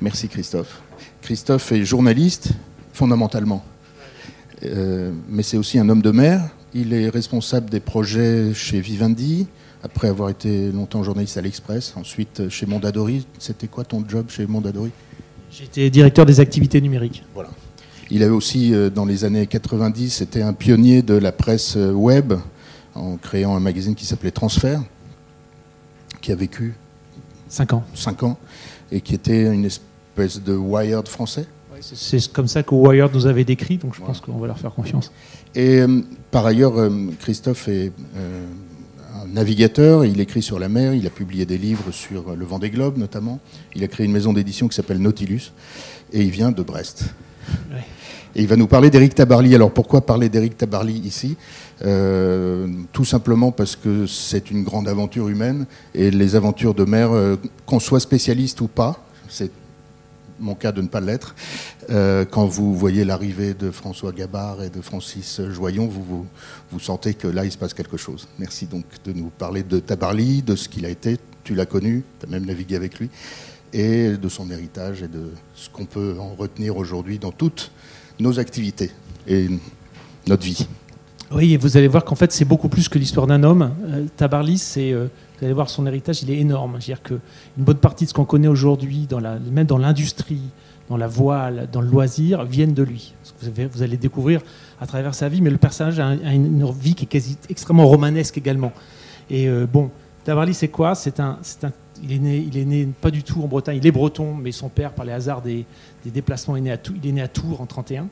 Merci Christophe. Christophe est journaliste, fondamentalement. Euh, mais c'est aussi un homme de mer. Il est responsable des projets chez Vivendi, après avoir été longtemps journaliste à l'Express, ensuite chez Mondadori. C'était quoi ton job chez Mondadori? J'étais directeur des activités numériques. Voilà. Il avait aussi, euh, dans les années 90, été un pionnier de la presse euh, web en créant un magazine qui s'appelait Transfert, qui a vécu 5 ans. 5 ans, et qui était une espèce de Wired français. C'est comme ça que Wired nous avait décrit, donc je pense qu'on va leur faire confiance. Et euh, par ailleurs, Christophe est un navigateur, il écrit sur la mer, il a publié des livres sur le vent des globes notamment. Il a créé une maison d'édition qui s'appelle Nautilus, et il vient de Brest. Et il va nous parler d'Éric Tabarly. Alors pourquoi parler d'Éric Tabarly ici? Euh, Tout simplement parce que c'est une grande aventure humaine et les aventures de mer, euh, qu'on soit spécialiste ou pas, c'est mon cas de ne pas l'être, euh, quand vous voyez l'arrivée de François Gabard et de Francis Joyon, vous, vous, sentez que là, il se passe quelque chose. Merci donc de nous parler de Tabarly, de ce qu'il a été. Tu l'as connu, tu as même navigué avec lui, et de son héritage et de ce qu'on peut en retenir aujourd'hui dans toutes nos activités et notre vie. Oui, et vous allez voir qu'en fait, c'est beaucoup plus que l'histoire d'un homme. Euh, Tabarly, c'est, euh, vous allez voir, son héritage, il est énorme. C'est-à-dire qu'une bonne partie de ce qu'on connaît aujourd'hui, même dans l'industrie, dans la voile, dans le loisir, viennent de lui. Vous, allez découvrir à travers sa vie, mais le personnage a, une vie qui est extrêmement romanesque également. Et euh, bon, Tabarly, c'est quoi? C'est un, il est, né, pas du tout en Bretagne, il est breton, mais son père, par les hasards des, déplacements, est né à il est né à Tours en 31.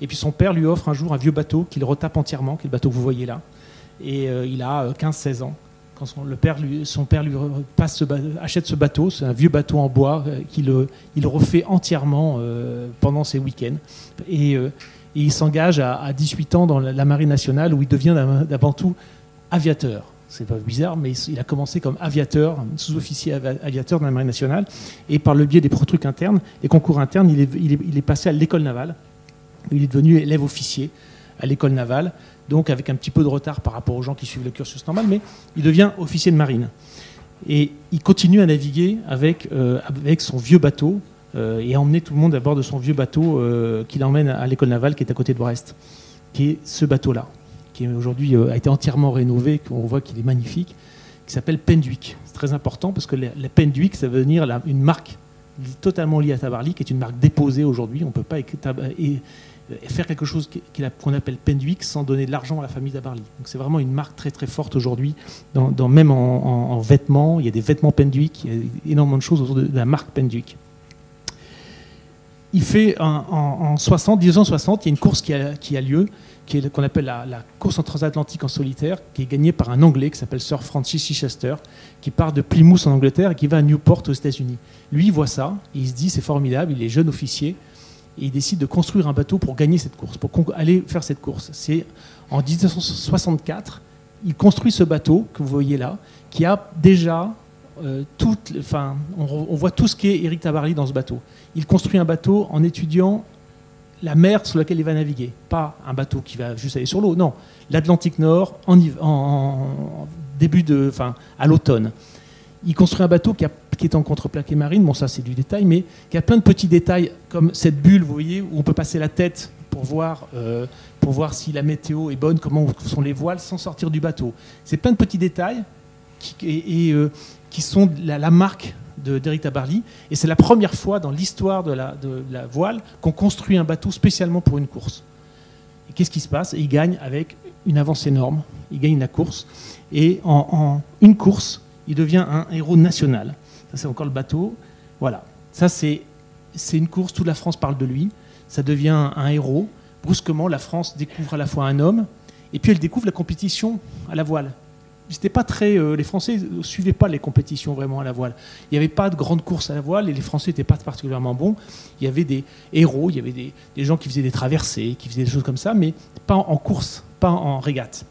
Et puis son père lui offre un jour un vieux bateau qu'il retape entièrement, qui est le bateau que vous voyez là. Et euh, il a 15-16 euh, ans. Quand son, père lui, achète ce bateau, c'est un vieux bateau en bois euh, qu'il il refait entièrement pendant ses week-ends. Et, il s'engage à, à, 18 ans dans la marine nationale où il devient d'avant tout aviateur c'est pas bizarre, mais il a commencé comme aviateur, sous-officier aviateur dans la marine nationale, et par le biais des trucs internes, les concours internes, il est, passé à l'école navale. Il est devenu élève officier à l'école navale, donc avec un petit peu de retard par rapport aux gens qui suivent le cursus normal, mais il devient officier de marine. Et il continue à naviguer avec, euh, avec son vieux bateau euh, et à emmener tout le monde à bord de son vieux bateau euh, qu'il emmène à l'école navale qui est à côté de Brest, qui est ce bateau-là qui aujourd'hui a été entièrement rénové, qu'on voit qu'il est magnifique, qui s'appelle Penduic. C'est très important parce que la, Penduic, ça veut dire une marque totalement liée à Tabarly, qui est une marque déposée aujourd'hui. On ne peut pas faire quelque chose qu'on appelle Penduic sans donner de l'argent à la famille Tabarly. Donc c'est vraiment une marque très très forte aujourd'hui, même en, vêtements. Il y a des vêtements Penduic, il y a énormément de choses autour de, la marque Penduic. Il fait en, en, 60, 1960, il y a une course qui a, lieu qu'on appelle la, course en transatlantique en solitaire, qui est gagnée par un Anglais qui s'appelle Sir Francis Chichester, qui part de Plymouth en Angleterre et qui va à Newport aux États-Unis. Lui, il voit ça, et il se dit c'est formidable, il est jeune officier, et il décide de construire un bateau pour gagner cette course, pour aller faire cette course. C'est en 1964, il construit ce bateau que vous voyez là, qui a déjà euh, enfin, on, voit tout ce qu'est Eric Tabarly dans ce bateau. Il construit un bateau en étudiant la mer sur laquelle il va naviguer. Pas un bateau qui va juste aller sur l'eau, non. L'Atlantique Nord en, début de, enfin, à l'automne. Il construit un bateau qui, est en contreplaqué marine, bon ça c'est du détail, mais qui a plein de petits détails comme cette bulle, vous voyez, où on peut passer la tête pour voir, euh, pour voir si la météo est bonne, comment sont les voiles sans sortir du bateau. C'est plein de petits détails qui, euh, sont la marque d'Eric Tabarly. Et c'est la première fois dans l'histoire de de la voile qu'on construit un bateau spécialement pour une course. Et qu'est-ce qui se passe? Il gagne avec une avance énorme. Il gagne la course. Et en, une course, il devient un héros national. Ça, c'est encore le bateau. Voilà. Ça, c'est une course. Toute la France parle de lui. Ça devient un héros. Brusquement, la France découvre à la fois un homme, et puis elle découvre la compétition à la voile pas très. Euh, les Français ne suivaient pas les compétitions vraiment à la voile. Il n'y avait pas de grandes courses à la voile et les Français n'étaient pas particulièrement bons. Il y avait des héros, il y avait des, gens qui faisaient des traversées, qui faisaient des choses comme ça, mais pas en, course, pas en, régate.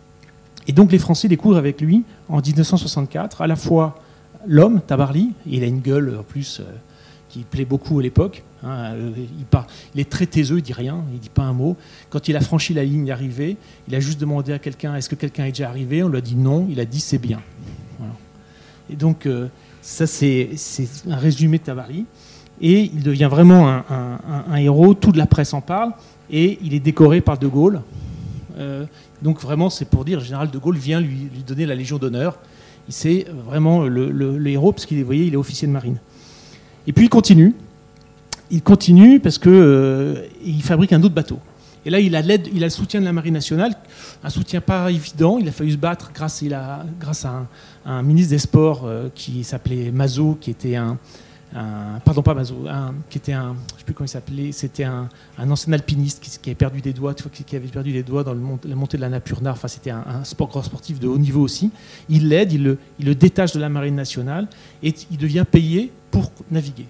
Et donc les Français découvrent avec lui, en 1964, à la fois l'homme, Tabarly, il a une gueule en plus. Euh, qui plaît beaucoup à l'époque. Hein, euh, il, est très taiseux, il dit rien, il dit pas un mot. Quand il a franchi la ligne d'arrivée, il a juste demandé à quelqu'un est-ce que quelqu'un est déjà arrivé? On lui a dit non, il a dit c'est bien. Et donc, euh, ça, c'est un résumé de Tabarly. Et il devient vraiment un, héros, toute la presse en parle, et il est décoré par De Gaulle. Euh, donc vraiment, c'est pour dire, le général De Gaulle vient lui, donner la Légion d'honneur. C'est vraiment le, héros, parce qu'il est, il est officier de marine. Et puis il continue. Il continue parce qu'il euh, fabrique un autre bateau. Et là, il a, il le soutien de la Marine nationale, un soutien pas évident. Il a fallu se battre grâce à, un, ministre des Sports euh, qui s'appelait Mazot, qui était un, pardon pas Mazot, qui était un, je sais plus comment il s'appelait, c'était un, ancien alpiniste qui, avait perdu des doigts, qui avait perdu des doigts dans la montée de la Napurna. Enfin, c'était un, sport grand sportif de haut niveau aussi. Il l'aide, il le, détache de la Marine nationale et il devient payé pour naviguer.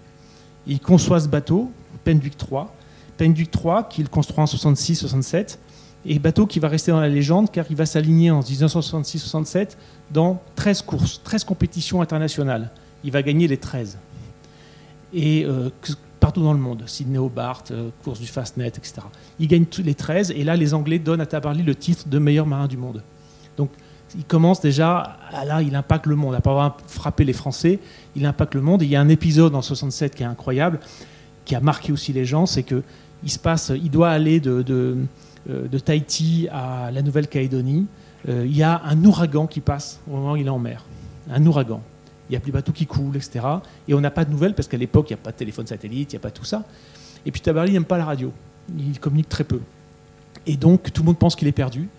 Il conçoit ce bateau, Penduic 3 Penduc 3 qu'il construit en 66-67 et bateau qui va rester dans la légende car il va s'aligner en 1966-67 dans 13 courses, 13 compétitions internationales. Il va gagner les 13. Et euh, partout dans le monde, Sydney Hobart, euh, course du Fastnet, etc. Il gagne tous les 13 et là les Anglais donnent à Tabarly le titre de meilleur marin du monde. Donc il commence déjà, là il impacte le monde. Après avoir frappé les Français, il impacte le monde. Et il y a un épisode en 67 qui est incroyable, qui a marqué aussi les gens, c'est que il se passe, il doit aller de, euh, Tahiti à la Nouvelle-Calédonie. Il y a un ouragan qui passe au moment où il est en mer. Un ouragan. Il n'y a plus de bateaux qui coulent, etc. Et on n'a pas de nouvelles parce qu'à l'époque, il n'y a pas de téléphone satellite, il n'y a pas tout ça. Et puis Tabarly n'aime pas la radio. Il communique très peu. Et donc, tout le monde pense qu'il est perdu.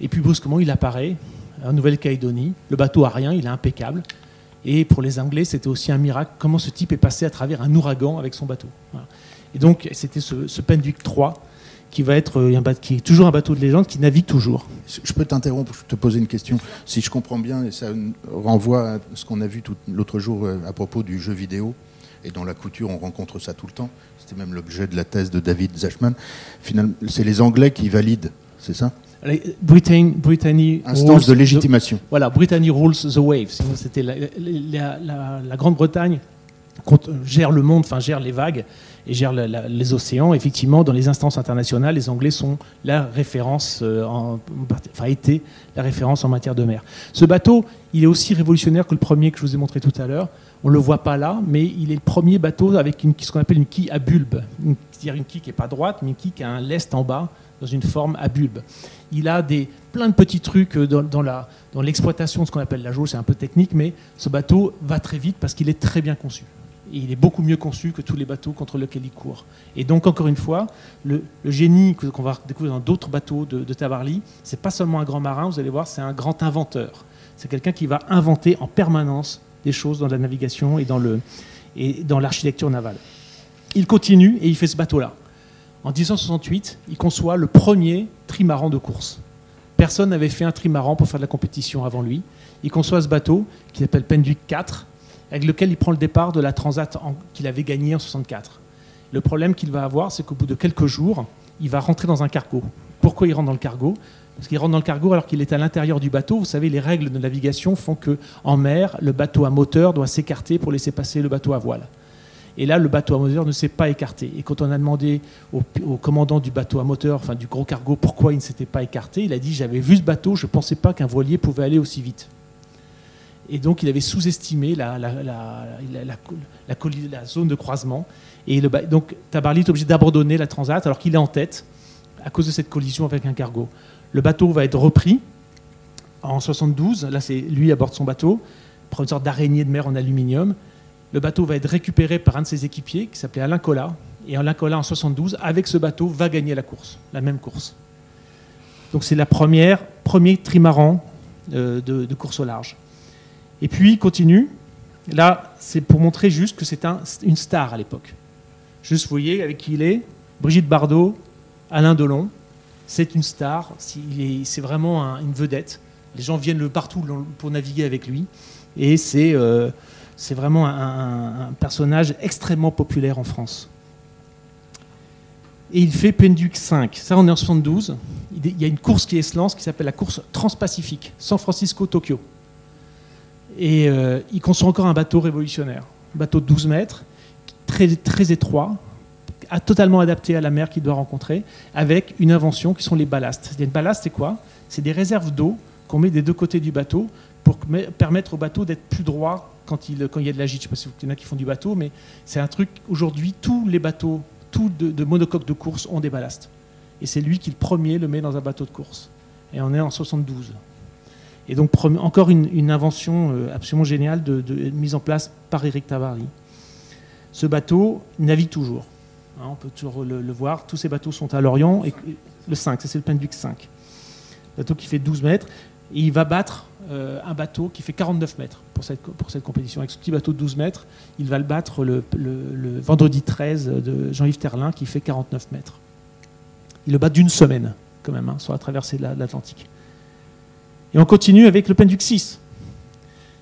Et puis, brusquement, il apparaît en Nouvelle-Calédonie. Le bateau a rien, il est impeccable. Et pour les Anglais, c'était aussi un miracle comment ce type est passé à travers un ouragan avec son bateau. Et donc, c'était ce, ce Penduic 3 qui va être euh, qui est toujours un bateau de légende, qui navigue toujours. Je peux t'interrompre, te poser une question. Si je comprends bien, et ça renvoie à ce qu'on a vu l'autre jour euh, à propos du jeu vidéo, et dans la couture, on rencontre ça tout le temps. C'était même l'objet de la thèse de David Zachman. Finalement, c'est les Anglais qui valident, c'est ça? Britannie, Instance de légitimation. voilà, Britannie rules the waves. C'était la, la Grande-Bretagne gère le monde, enfin gère les vagues et gère les océans. Effectivement, dans les instances internationales, les Anglais sont la référence, euh, en, enfin étaient la référence en matière de mer. Ce bateau, il est aussi révolutionnaire que le premier que je vous ai montré tout à l'heure. On ne le voit pas là, mais il est le premier bateau avec ce qu'on appelle une quille à bulbe, c'est-à-dire une quille qui n'est pas droite, mais une quille qui a un lest en bas dans une forme à bulbe. Il a des, plein de petits trucs dans, dans l'exploitation de ce qu'on appelle la jauge, c'est un peu technique, mais ce bateau va très vite parce qu'il est très bien conçu il est beaucoup mieux conçu que tous les bateaux contre lesquels il court. Et donc, encore une fois, le, génie qu'on va découvrir dans d'autres bateaux de, de Tabarly, c'est pas seulement un grand marin, vous allez voir, c'est un grand inventeur. C'est quelqu'un qui va inventer en permanence des choses dans la navigation et dans, le, et dans l'architecture navale. Il continue et il fait ce bateau-là. En 1968, il conçoit le premier trimaran de course. Personne n'avait fait un trimaran pour faire de la compétition avant lui. Il conçoit ce bateau qui s'appelle Penduic 4, avec lequel il prend le départ de la Transat qu'il avait gagnée en 64. Le problème qu'il va avoir, c'est qu'au bout de quelques jours, il va rentrer dans un cargo. Pourquoi il rentre dans le cargo? Parce qu'il rentre dans le cargo alors qu'il est à l'intérieur du bateau. Vous savez, les règles de navigation font que en mer, le bateau à moteur doit s'écarter pour laisser passer le bateau à voile. Et là, le bateau à moteur ne s'est pas écarté. Et quand on a demandé au, au, commandant du bateau à moteur, enfin du gros cargo, pourquoi il ne s'était pas écarté, il a dit J'avais vu ce bateau, je ne pensais pas qu'un voilier pouvait aller aussi vite. Et donc, il avait sous-estimé la, zone de croisement. Et donc, Tabarly est obligé d'abandonner la Transat alors qu'il est en tête à cause de cette collision avec un cargo. Le bateau va être repris en 72. Là, c'est lui à bord de son bateau, prend une sorte d'araignée de mer en aluminium. Le bateau va être récupéré par un de ses équipiers qui s'appelait Alain Collat. Et Alain Collat, en 72, avec ce bateau, va gagner la course, la même course. Donc, c'est la première, premier trimaran euh, de course au large. Et puis, il continue. Là, c'est pour montrer juste que c'est un, une star à l'époque. Juste, vous voyez avec qui il est Brigitte Bardot, Alain Delon. C'est une star, c'est vraiment une vedette. Les gens viennent le partout pour naviguer avec lui. Et c'est euh, vraiment un, personnage extrêmement populaire en France. Et il fait Penduc 5. Ça, on est en 72. Il y a une course qui se lance qui s'appelle la course transpacifique, San Francisco-Tokyo. Et euh, il conçoit encore un bateau révolutionnaire, un bateau de 12 mètres, très, très étroit, totalement adapté à la mer qu'il doit rencontrer, avec une invention qui sont les ballastes. Les ballastes, c'est quoi? C'est des réserves d'eau qu'on met des deux côtés du bateau pour permettre au bateau d'être plus droit quand il, quand il y a de la gîte. Je ne sais pas s'il y en a qui font du bateau, mais c'est un truc. Aujourd'hui, tous les bateaux, tous de, de monocoques de course ont des ballasts. Et c'est lui qui, le premier, le met dans un bateau de course. Et on est en 72. Et donc, encore une, invention euh, absolument géniale mise en place par Eric Tabarly. Ce bateau navigue toujours. Hein, on peut toujours le, voir. Tous ces bateaux sont à Lorient. Et, le 5, ça c'est le Penduc 5. Bateau qui fait 12 mètres. Et il va battre euh, un bateau qui fait 49 mètres pour cette, pour cette compétition. Avec ce petit bateau de 12 mètres, il va le battre le, vendredi 13 de Jean-Yves Terlin qui fait 49 mètres. Il le bat d'une semaine, quand même, hein, sur la traversée de l'Atlantique. Et on continue avec le Penduc 6.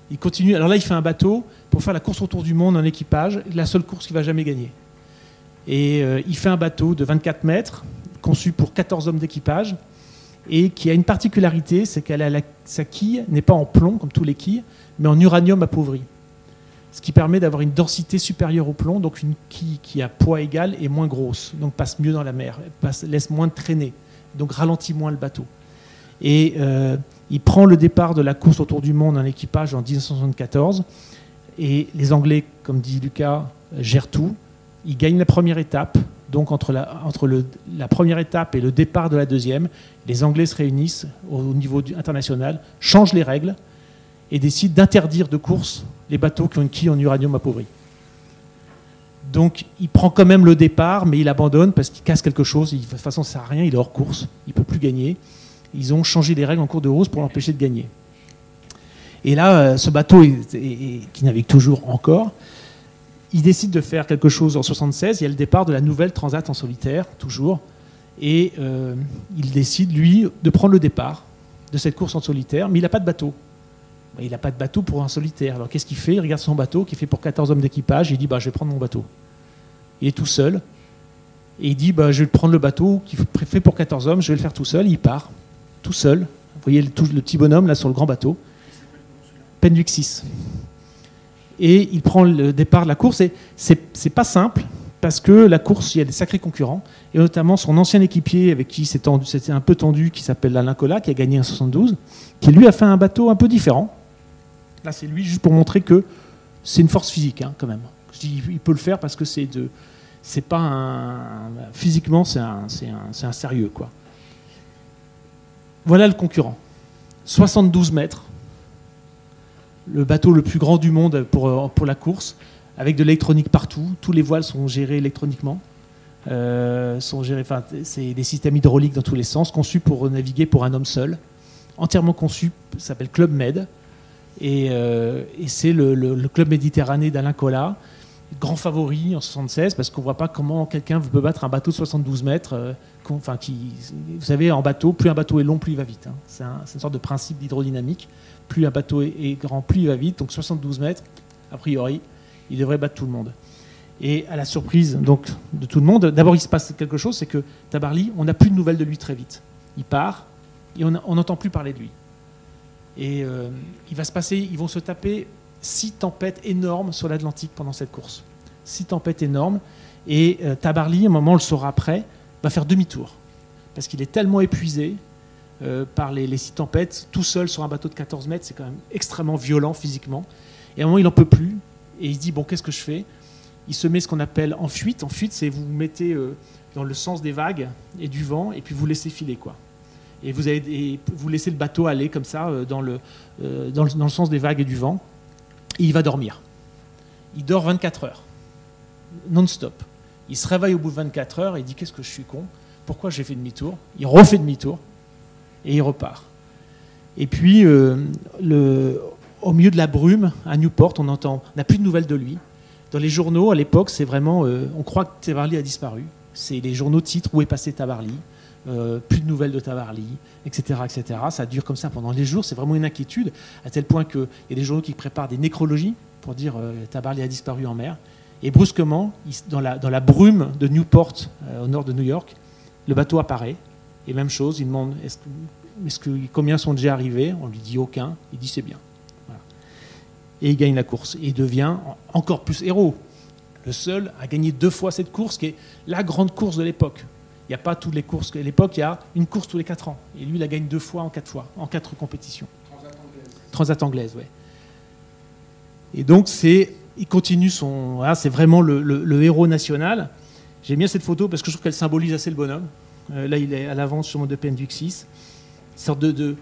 Il continue. Alors là, il fait un bateau pour faire la course autour du monde en équipage, la seule course qu'il va jamais gagner. Et euh, il fait un bateau de 24 mètres, conçu pour 14 hommes d'équipage, et qui a une particularité, c'est qu'elle a sa quille n'est pas en plomb comme tous les quilles, mais en uranium appauvri. Ce qui permet d'avoir une densité supérieure au plomb, donc une quille qui a poids égal et moins grosse, donc passe mieux dans la mer, laisse moins de traîner, donc ralentit moins le bateau. Et euh, il prend le départ de la course autour du monde en équipage en 1974. Et les Anglais, comme dit Lucas, gèrent tout. Ils gagnent la première étape. Donc entre, la, première étape et le départ de la deuxième, les Anglais se réunissent au, niveau international, changent les règles et décident d'interdire de course les bateaux qui ont une quille en uranium appauvri. Donc il prend quand même le départ, mais il abandonne parce qu'il casse quelque chose. de toute façon, ça sert à rien, il est hors course, il ne peut plus gagner ils ont changé les règles en cours de route pour l'empêcher de gagner. Et là, euh, ce bateau, qui navigue toujours encore, il décide de faire quelque chose en 76. Il y a le départ de la nouvelle Transat en solitaire, toujours. Et euh, il décide, lui, de prendre le départ de cette course en solitaire, mais il n'a pas de bateau. Il n'a pas de bateau pour un solitaire. Alors qu'est-ce qu'il fait? Il regarde son bateau qui fait pour 14 hommes d'équipage il dit bah, Je vais prendre mon bateau. Il est tout seul. Et il dit bah, Je vais prendre le bateau qui fait pour 14 hommes, je vais le faire tout seul. Il part tout seul. Vous voyez le, petit bonhomme là sur le grand bateau. Penduc 6. Et il prend le départ de la course. Et c'est pas simple parce que la course, il y a des sacrés concurrents, et notamment son ancien équipier avec qui c'était un peu tendu, qui s'appelle Alain Collat, qui a gagné en 72, qui lui a fait un bateau un peu différent. Là, c'est lui juste pour montrer que c'est une force physique, hein, quand même. Je dis, il peut le faire parce que c'est de, c'est pas un, physiquement, c'est un, un, un, sérieux, quoi. Voilà le concurrent. 72 mètres, le bateau le plus grand du monde pour, euh, pour la course, avec de l'électronique partout. Tous les voiles sont gérés électroniquement. Euh, c'est des systèmes hydrauliques dans tous les sens, conçus pour naviguer pour un homme seul, entièrement conçu, s'appelle Club Med, et, euh, c'est le, club méditerranéen d'Alain Collat, grand favori en 76 parce qu'on voit pas comment quelqu'un peut battre un bateau de 72 mètres. Vous savez, en bateau, plus un bateau est long, plus il va vite. Hein. C'est une sorte de principe d'hydrodynamique. Plus un bateau est, grand, plus il va vite. Donc 72 mètres, a priori, il devrait battre tout le monde. Et à la surprise donc de tout le monde, d'abord il se passe quelque chose, c'est que Tabarly, on n'a plus de nouvelles de lui très vite. Il part et on n'entend plus parler de lui. Et euh, il va se passer, ils vont se taper six tempêtes énormes sur l'Atlantique pendant cette course. Six tempêtes énormes. Et euh, Tabarly, à un moment, on le saura après, va faire demi-tour. Parce qu'il est tellement épuisé euh, par les, six tempêtes, tout seul sur un bateau de 14 mètres, c'est quand même extrêmement violent physiquement. Et à un moment, il n'en peut plus. Et il se dit, bon, qu'est-ce que je fais? Il se met ce qu'on appelle en fuite. En fuite, c'est vous vous mettez euh, dans le sens des vagues et du vent, et puis vous laissez filer. quoi. Et vous, avez, vous laissez le bateau aller comme ça, dans le, dans le sens des vagues et du vent et il va dormir. Il dort 24 heures, non-stop. Il se réveille au bout de 24 heures et il dit Qu'est-ce que je suis con? Pourquoi j'ai fait demi-tour? Il refait demi-tour et il repart. Et puis, euh, au milieu de la brume, à Newport, on entend, n'a plus de nouvelles de lui. Dans les journaux, à l'époque, c'est vraiment, euh, on croit que Tabarly a disparu. C'est les journaux titres où est passé Tabarly? Euh, plus de nouvelles de Tabarly, etc., etc. Ça dure comme ça pendant des jours. C'est vraiment une inquiétude, à tel point qu'il y a des journaux qui préparent des nécrologies pour dire Tabarly a disparu en mer. Et brusquement, dans, la, dans la brume de Newport, euh, au nord de New York, le bateau apparaît. Et même chose, il demande est-ce que, combien sont déjà arrivés? On lui dit aucun. Il dit c'est bien. Et il gagne la course. Et il devient encore plus héros. Le seul à gagner deux fois cette course, qui est la grande course de l'époque. Il n'y a pas toutes les courses. À l'époque, il y a une course tous les 4 ans. Et lui, il la gagne deux fois en quatre fois, en quatre compétitions. Transat anglaise. Transat anglaise, ouais. Et donc, c'est, il continue son. Voilà, c'est vraiment le, héros national. J'aime bien cette photo parce que je trouve qu'elle symbolise assez le bonhomme. Euh, là, il est à l'avance sur mon de Penduc 6. Une sorte de,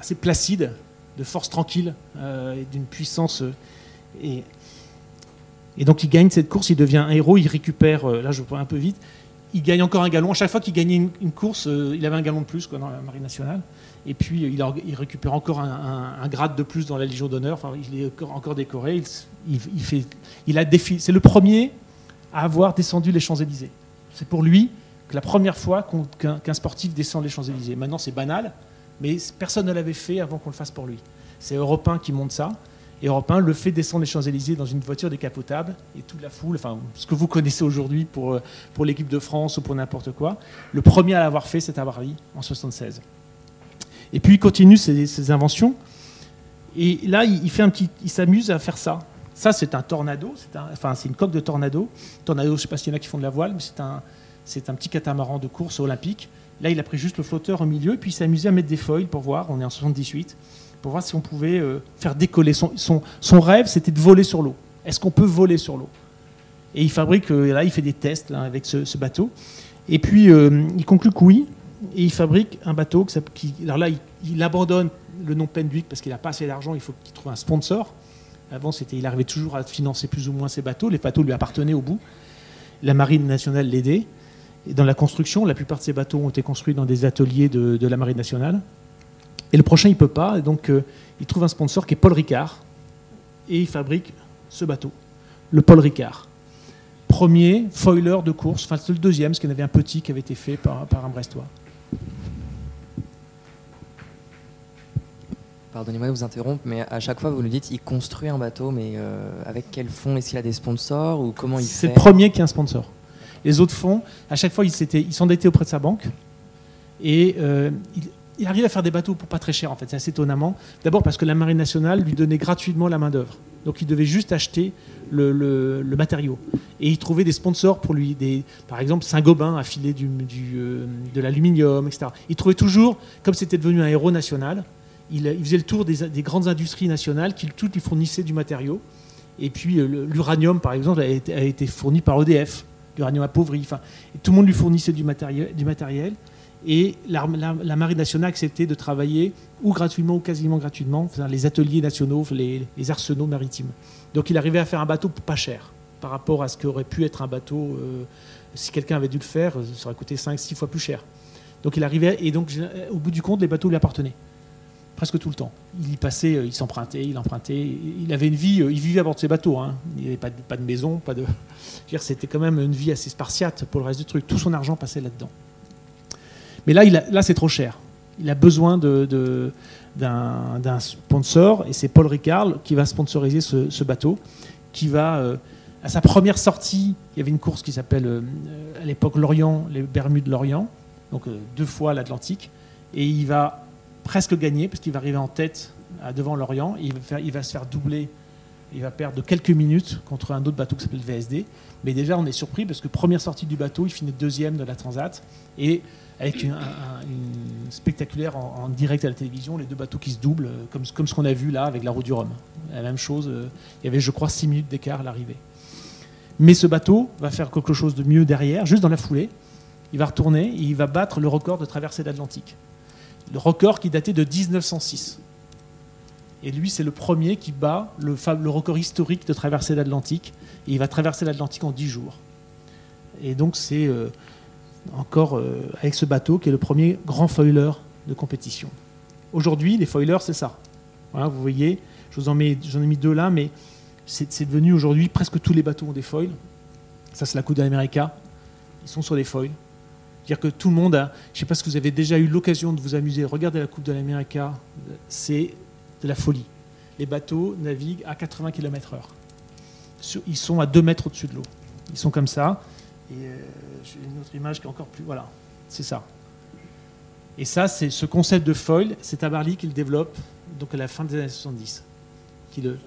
assez placide, de force tranquille, euh, d'une puissance. Euh, et, et donc, il gagne cette course, il devient un héros, il récupère. là, je prends un peu vite. Il gagne encore un galon. À chaque fois qu'il gagnait une, course, il avait un galon de plus dans la Marine nationale. Et puis il, récupère encore un, grade de plus dans la Légion d'honneur. Enfin, il est encore, décoré. Il, a C'est le premier à avoir descendu les Champs-Élysées. C'est pour lui que la première fois qu'un sportif descend les Champs-Élysées. Maintenant, c'est banal, mais personne ne l'avait fait avant qu'on le fasse pour lui. C'est Europe qui monte ça. Et Europe le fait descendre les Champs-Élysées dans une voiture décapotable. Et toute la foule, enfin, ce que vous connaissez aujourd'hui pour, pour l'équipe de France ou pour n'importe quoi, le premier à l'avoir fait, c'est Avarly en 76. Et puis il continue ses, inventions. Et là, il, fait un petit, il s'amuse à faire ça. Ça, c'est un tornado. C'est enfin, c'est une coque de tornado. Tornado, je ne sais pas s'il y en a qui font de la voile, mais c'est un, c'est un petit catamaran de course olympique. Là, il a pris juste le flotteur au milieu, et puis il s'est amusé à mettre des foils pour voir. On est en 78 pour voir si on pouvait euh, faire décoller. Son, rêve, c'était de voler sur l'eau. Est-ce qu'on peut voler sur l'eau? Et il fabrique, euh, là, il fait des tests avec ce, bateau. Et puis, euh, il conclut que oui, et il fabrique un bateau qui, alors là, il, abandonne le nom Penduic parce qu'il n'a pas assez d'argent, il faut qu'il trouve un sponsor. Avant, c'était, il arrivait toujours à financer plus ou moins ses bateaux. Les bateaux lui appartenaient au bout. La marine nationale l'aidait. Et dans la construction, la plupart de ces bateaux ont été construits dans des ateliers de, la marine nationale. Et le prochain, il peut pas. Et donc, euh, il trouve un sponsor qui est Paul Ricard. Et il fabrique ce bateau, le Paul Ricard premier foiler de course, enfin c'est le deuxième, parce qu'il y en avait un petit qui avait été fait par, par un Brestois. Pardonnez-moi de vous interrompre, mais à chaque fois vous nous dites il construit un bateau, mais euh, avec quel fonds? Est-ce qu'il a des sponsors ou comment il C'est le premier qui a un sponsor. Les autres fonds, à chaque fois, ils s'endettaient auprès de sa banque et euh, il, arrive à faire des bateaux pour pas très cher en fait, c'est assez étonnamment. D'abord parce que la marine nationale lui donnait gratuitement la main d'œuvre, donc il devait juste acheter le, matériau et il trouvait des sponsors pour lui, par exemple Saint-Gobain a filé euh, de l'aluminium, etc. Il trouvait toujours, comme c'était devenu un héros national, il, faisait le tour des, grandes industries nationales qui toutes lui fournissaient du matériau. Et puis euh, l'uranium, par exemple, a été, fourni par EDF, l'uranium appauvri. Enfin, tout le monde lui fournissait. Du matériel et la, Marine nationale a accepté de travailler ou gratuitement ou quasiment gratuitement, les ateliers nationaux, les, arsenaux maritimes. Donc il arrivait à faire un bateau pas cher par rapport à ce qu'aurait pu être un bateau, euh, si quelqu'un avait dû le faire, ça aurait coûté 5-6 fois plus cher. Donc il arrivait, et donc au bout du compte, les bateaux lui appartenaient presque tout le temps. Il y passait, euh, il s'empruntait, il empruntait. Il avait une vie, euh, il vivait à bord de ses bateaux. Hein. Il n'y avait pas de, pas de, maison, pas de. C'était quand même une vie assez spartiate pour le reste du truc. Tout son argent passait là-dedans. Mais là, là, c'est trop cher. Il a besoin de, d'un, sponsor, et c'est Paul Ricard qui va sponsoriser ce, bateau, qui va euh, à sa première sortie. Il y avait une course qui s'appelle à l'époque l'Orient, les Bermudes l'Orient, donc deux fois l'Atlantique, et il va presque gagné, parce qu'il va arriver en tête devant l'Orient. Il, va se faire doubler. Il va perdre quelques minutes contre un autre bateau qui s'appelle VSD. Mais déjà, on est surpris parce que première sortie du bateau, il finit deuxième de la Transat. Et avec une, spectaculaire en, direct à la télévision, les deux bateaux qui se doublent, euh, comme, ce qu'on a vu là avec la roue du Rhum. La même chose, euh, il y avait, je crois, six minutes d'écart à l'arrivée. Mais ce bateau va faire quelque chose de mieux derrière, juste dans la foulée. Il va retourner et il va battre le record de traversée de l'Atlantique le record qui datait de 1906. Et lui, c'est le premier qui bat le, record historique de traversée l'Atlantique. Et il va traverser l'Atlantique en 10 jours. Et donc, c'est euh, encore euh, avec ce bateau qui est le premier grand foiler de compétition. Aujourd'hui, les foilers, c'est ça. vous voyez, je vous en, j'en ai mis deux là, mais c'est, devenu aujourd'hui presque tous les bateaux ont des foils. Ça, c'est la Coupe d'América. Ils sont sur des foils. C'est-à-dire que tout le monde. Je ne sais pas si vous avez déjà eu l'occasion de vous amuser. Regardez la Coupe de l'Amérique, c'est de la folie. Les bateaux naviguent à 80 km/h. Ils sont à 2 mètres au-dessus de l'eau. Ils sont comme ça. Et euh, une autre image qui est encore plus. Voilà, c'est ça. Et ça, c'est ce concept de foil, c'est Tabarly qui le développe donc à la fin des années 70. Qui le...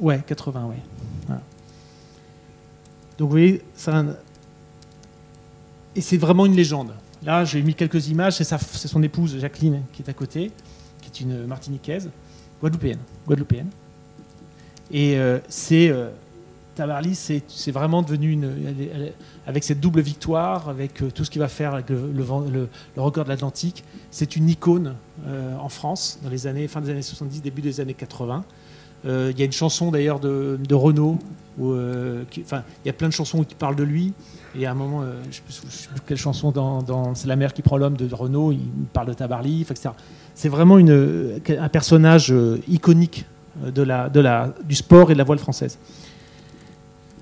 Ouais, 80, ouais. Donc vous voyez, ça, et c'est vraiment une légende. Là, j'ai mis quelques images. C'est son épouse, Jacqueline, qui est à côté, qui est une Martiniquaise, Guadeloupéenne. Guadeloupéenne. Et c'est Tabarly, c'est vraiment devenu avec cette double victoire, avec tout ce qu'il va faire avec le, record de l'Atlantique, c'est une icône en France dans les années fin des années 70, début des années 80. Il y a une chanson d'ailleurs de, de, Renaud, enfin, il y a plein de chansons qui parlent de lui. Et à un moment, je ne sais, plus quelle chanson dans, C'est la mère qui prend l'homme de Renault, il parle de Tabarly, etc. C'est vraiment un personnage euh, iconique euh, du sport et de la voile française.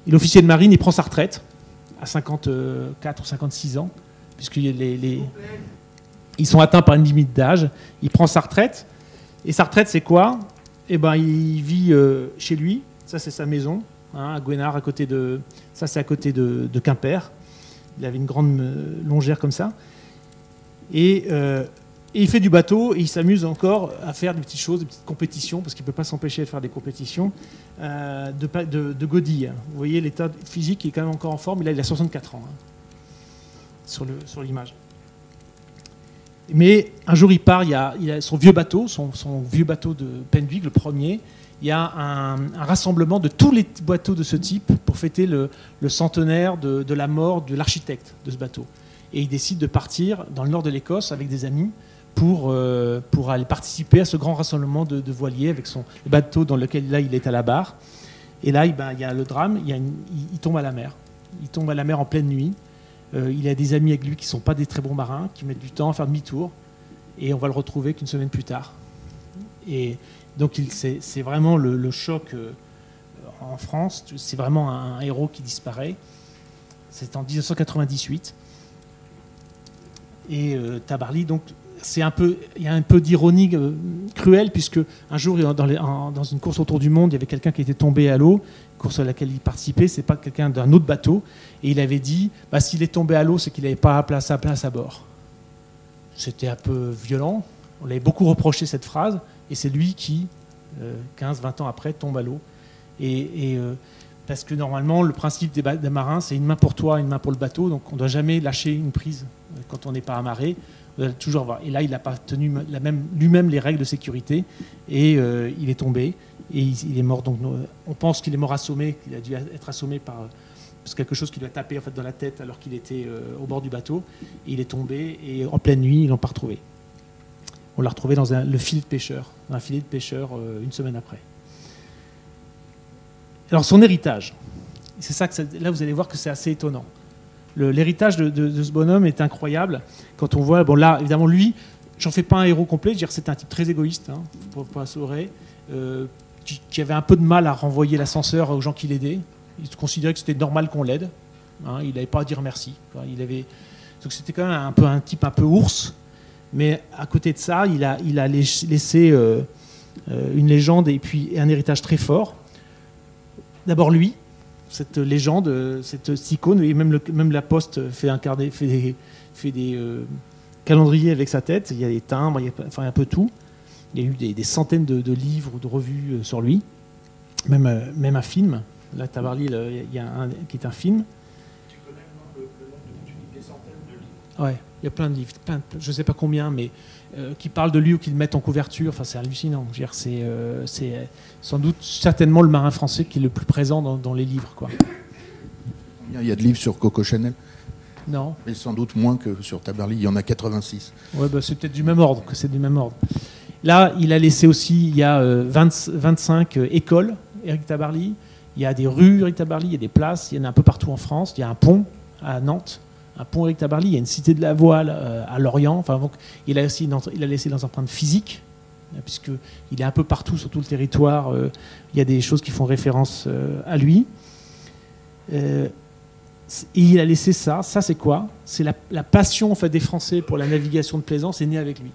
Il est officier de marine, il prend sa retraite à 54 ou 56 ans, puisque les, les, ils sont atteints par une limite d'âge. Il prend sa retraite, et sa retraite, c'est quoi? Eh ben, il vit euh, chez lui, ça c'est sa maison, hein, à Gouénard, à côté de, ça c'est à côté de, Quimper. Il avait une grande longère comme ça. Et et il fait du bateau et il s'amuse encore à faire des petites choses, des petites compétitions, parce qu'il ne peut pas s'empêcher de faire des compétitions euh, de, godille. Vous voyez l'état physique, il est quand même encore en forme, là il a 64 ans hein, sur l'image. Mais un jour il part, il a, son vieux bateau, son, vieux bateau de Pendwick, le premier. Il y a un, rassemblement de tous les bateaux de ce type pour fêter le, centenaire de la mort de l'architecte de ce bateau. Et il décide de partir dans le nord de l'Écosse avec des amis pour, euh, pour aller participer à ce grand rassemblement de, voiliers avec son bateau dans lequel là il est à la barre. Et là, il, ben, y a le drame, il, tombe à la mer. Il tombe à la mer en pleine nuit. Euh, il a des amis avec lui qui ne sont pas des très bons marins, qui mettent du temps à faire demi-tour. Et on va le retrouver qu'une semaine plus tard. Et donc c'est vraiment le, choc euh, en France. C'est vraiment un, héros qui disparaît. C'est en 1998. Et Tabarly, donc, c'est un peu, il y a un peu d'ironie euh, cruelle puisque un jour dans, une course autour du monde, il y avait quelqu'un qui était tombé à l'eau, course à laquelle il participait, c'est pas quelqu'un d'un autre bateau, et il avait dit, bah, s'il est tombé à l'eau, c'est qu'il n'avait pas sa place à bord. C'était un peu violent. On l'avait beaucoup reproché cette phrase, et c'est lui qui, 15-20 euh, ans après, tombe à l'eau. Et, euh, parce que normalement, le principe des, des marins, c'est une main pour toi, une main pour le bateau, donc on ne doit jamais lâcher une prise quand on n'est pas amarré toujours. Et là, il n'a pas tenu lui-même les règles de sécurité et euh, il est tombé et il, est mort. Donc, on pense qu'il est mort assommé, qu'il a dû être assommé par quelque chose qui lui a tapé en fait, dans la tête alors qu'il était euh, au bord du bateau. Et il est tombé et en pleine nuit, ils l'ont pas retrouvé. On l'a retrouvé dans le filet de pêcheur, dans un filet de pêcheur euh, une semaine après. Alors son héritage, c'est ça que là vous allez voir que c'est assez étonnant l'héritage de, ce bonhomme est incroyable. Quand on voit, bon là, évidemment, lui, j'en fais pas un héros complet, c'est un type très égoïste, hein, pour pas saurer, euh, qui, avait un peu de mal à renvoyer l'ascenseur aux gens qui l'aidaient. Il considérait que c'était normal qu'on l'aide. Hein, il n'avait pas à dire merci. Il avait... Donc c'était quand même un, peu, un type un peu ours. Mais à côté de ça, il a, il a laissé euh, euh, une légende et puis un héritage très fort. D'abord lui, cette légende, cette icône, et même, le, même la Poste fait, incarner, fait des, fait des euh, calendriers avec sa tête, il y a des timbres, il y a, enfin un peu tout. Il y a eu des, centaines de, livres ou de revues euh, sur lui, même, euh, même un film. Là, Tabarly, il y a un qui est un film. Tu connais le, nom de, des centaines de livres Ouais, il y a plein de livres, je ne sais pas combien, mais euh, qui parlent de lui ou qui le mettent en couverture. Enfin, c'est hallucinant. C'est euh, c'est sans doute certainement le marin français qui est le plus présent dans, les livres. Quoi. Il y a de livres sur Coco Chanel Non. Mais sans doute moins que sur Tabarly. Il y en a 86. Ouais, bah, c'est peut-être du même ordre. Que c'est du même ordre. Là, il a laissé aussi. Il y a 25 euh, écoles, Eric Tabarly. Il y a des rues, Eric Tabarly. Il y a des places. Il y en a un peu partout en France. Il y a un pont à Nantes un pont Éric Tabarly, il y a une cité de la voile euh, à Lorient. Il, a aussi laissé dans empreintes physiques, euh, puisqu'il est un peu partout sur tout le territoire. Euh, il y a des choses qui font référence à lui. et il a laissé ça. Ça, c'est quoi? C'est la, passion des Français pour la navigation de plaisance est née avec lui.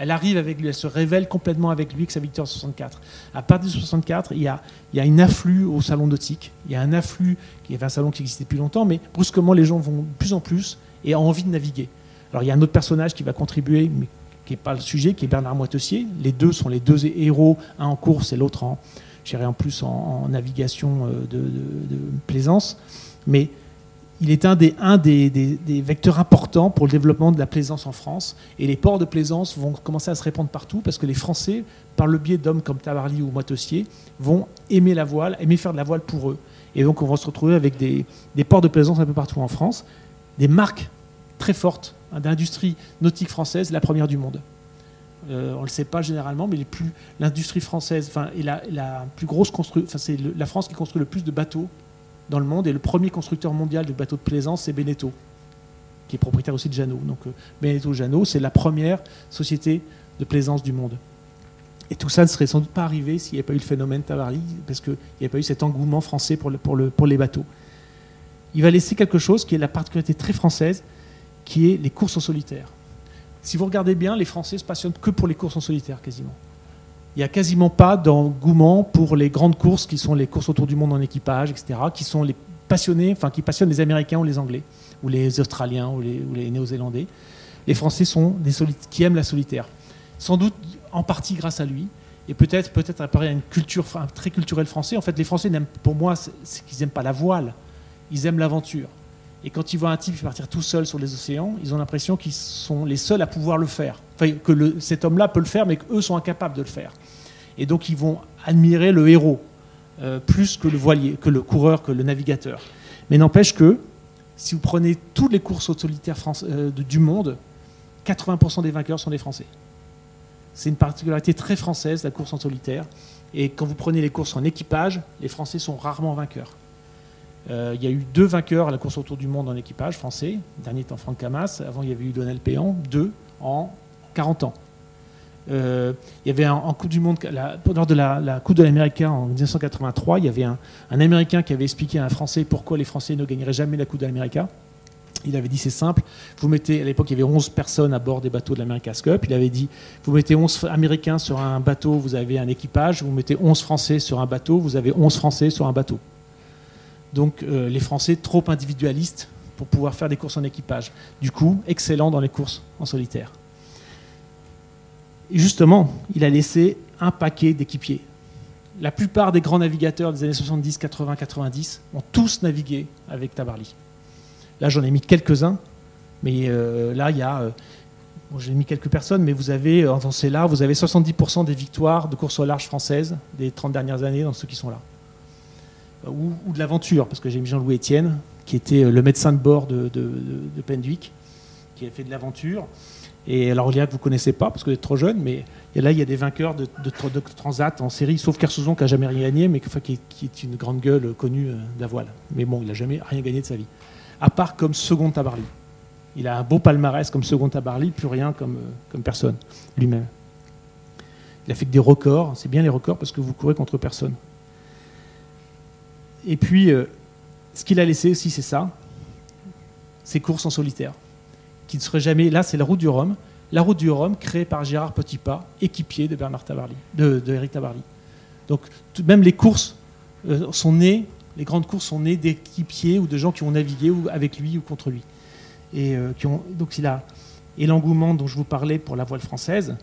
Elle arrive avec lui, elle se révèle complètement avec lui que sa victoire 64. À partir de 64, il y a, il y a une afflux au salon nautique. Il y a un afflux, qui avait un salon qui existait depuis longtemps, mais brusquement, les gens vont de plus en plus et ont envie de naviguer. Alors, il y a un autre personnage qui va contribuer, mais qui n'est pas le sujet, qui est Bernard Moitessier. Les deux sont les deux héros, un en course et l'autre en, en plus en, navigation euh, de, de, plaisance. Mais il est un, des, vecteurs importants pour le développement de la plaisance en France. Et les ports de plaisance vont commencer à se répandre partout parce que les Français, par le biais d'hommes comme Tabarly ou Moitessier, vont aimer la voile, aimer faire de la voile pour eux. Et donc on va se retrouver avec des, ports de plaisance un peu partout en France, des marques très fortes hein, d'industrie nautique française, la première du monde. Euh, on ne le sait pas généralement, mais l'industrie française, enfin, est la, plus grosse construction, c'est la France qui construit le plus de bateaux dans le monde. Et le premier constructeur mondial de bateaux de plaisance, c'est Beneteau, qui est propriétaire aussi de Jeannot. Donc euh, Beneteau Jeannot, c'est la première société de plaisance du monde. Et tout ça ne serait sans doute pas arrivé s'il n'y avait pas eu le phénomène Tabarly, parce qu'il n'y avait pas eu cet engouement français pour, les bateaux. Il va laisser quelque chose qui est la particularité très française, qui est les courses en solitaire. Si vous regardez bien, les Français se passionnent que pour les courses en solitaire, quasiment il n'y a quasiment pas d'engouement pour les grandes courses qui sont les courses autour du monde en équipage, etc., qui sont les passionnés, enfin qui passionnent les Américains ou les Anglais, ou les Australiens ou les, Néo-Zélandais. Les Français sont des qui aiment la solitaire. Sans doute en partie grâce à lui, et peut-être peut-être à une culture très culturelle française. En fait, les Français n'aiment, pour moi, c'est qu'ils n'aiment pas la voile, ils aiment l'aventure. Et quand ils voient un type partir tout seul sur les océans, ils ont l'impression qu'ils sont les seuls à pouvoir le faire. Enfin, que cet homme-là peut le faire, mais qu'eux sont incapables de le faire. Et donc ils vont admirer le héros euh, plus que le voilier, que le coureur, que le navigateur. Mais n'empêche que si vous prenez toutes les courses solitaires euh, du monde, 80% des vainqueurs sont des Français. C'est une particularité très française, la course en solitaire. Et quand vous prenez les courses en équipage, les Français sont rarement vainqueurs. Euh, il y a eu deux vainqueurs à la course autour du monde en équipage français. Le dernier étant Franck Camas. Avant, il y avait eu Lionel Péan. Deux en 40 ans. Euh, il y avait en Coupe du Monde, lors de la, Coupe de l'Amérique en 1983, il y avait un, Américain qui avait expliqué à un Français pourquoi les Français ne gagneraient jamais la Coupe de l'Amérique. Il avait dit c'est simple, vous mettez, à l'époque il y avait 11 personnes à bord des bateaux de l'America's Cup, il avait dit vous mettez 11 Américains sur un bateau, vous avez un équipage, vous mettez 11 Français sur un bateau, vous avez 11 Français sur un bateau. Donc euh, les Français trop individualistes pour pouvoir faire des courses en équipage. Du coup, excellent dans les courses en solitaire. Et justement, il a laissé un paquet d'équipiers. La plupart des grands navigateurs des années 70, 80, 90 ont tous navigué avec Tabarly. Là, j'en ai mis quelques-uns, mais euh, là, il y a. Euh, j'ai mis quelques personnes, mais vous avez, dans ces là, vous avez 70% des victoires de course au large françaises des 30 dernières années dans ceux qui sont là ou, de l'aventure, parce que j'ai mis Jean-Louis Etienne, qui était euh, le médecin de bord de, de, Pendwick, qui a fait de l'aventure. Et alors, que vous ne connaissez pas, parce que vous êtes trop jeune, mais là, il y a des vainqueurs de, transat en série, sauf Kersozon qui n'a jamais rien gagné, mais qui, est une grande gueule connue euh, de la voile. Mais bon, il n'a jamais rien gagné de sa vie. À part comme second Tabarly. Il a un beau palmarès comme second Tabarly, plus rien comme, euh, comme personne, lui-même. Il a fait que des records. C'est bien les records parce que vous courez contre personne. Et puis, euh, ce qu'il a laissé aussi, c'est ça, ses courses en solitaire, qui ne seraient jamais. Là, c'est la route du Rhum. La route du Rhum, créée par Gérard Petitpas, équipier de Bernard Tabarly, de, Eric Tabarly. Donc, même les courses euh, sont nées, les grandes courses sont nées d'équipiers ou de gens qui ont navigué ou avec lui ou contre lui. Et euh, donc, il a. Et l'engouement dont je vous parlais pour la voile française,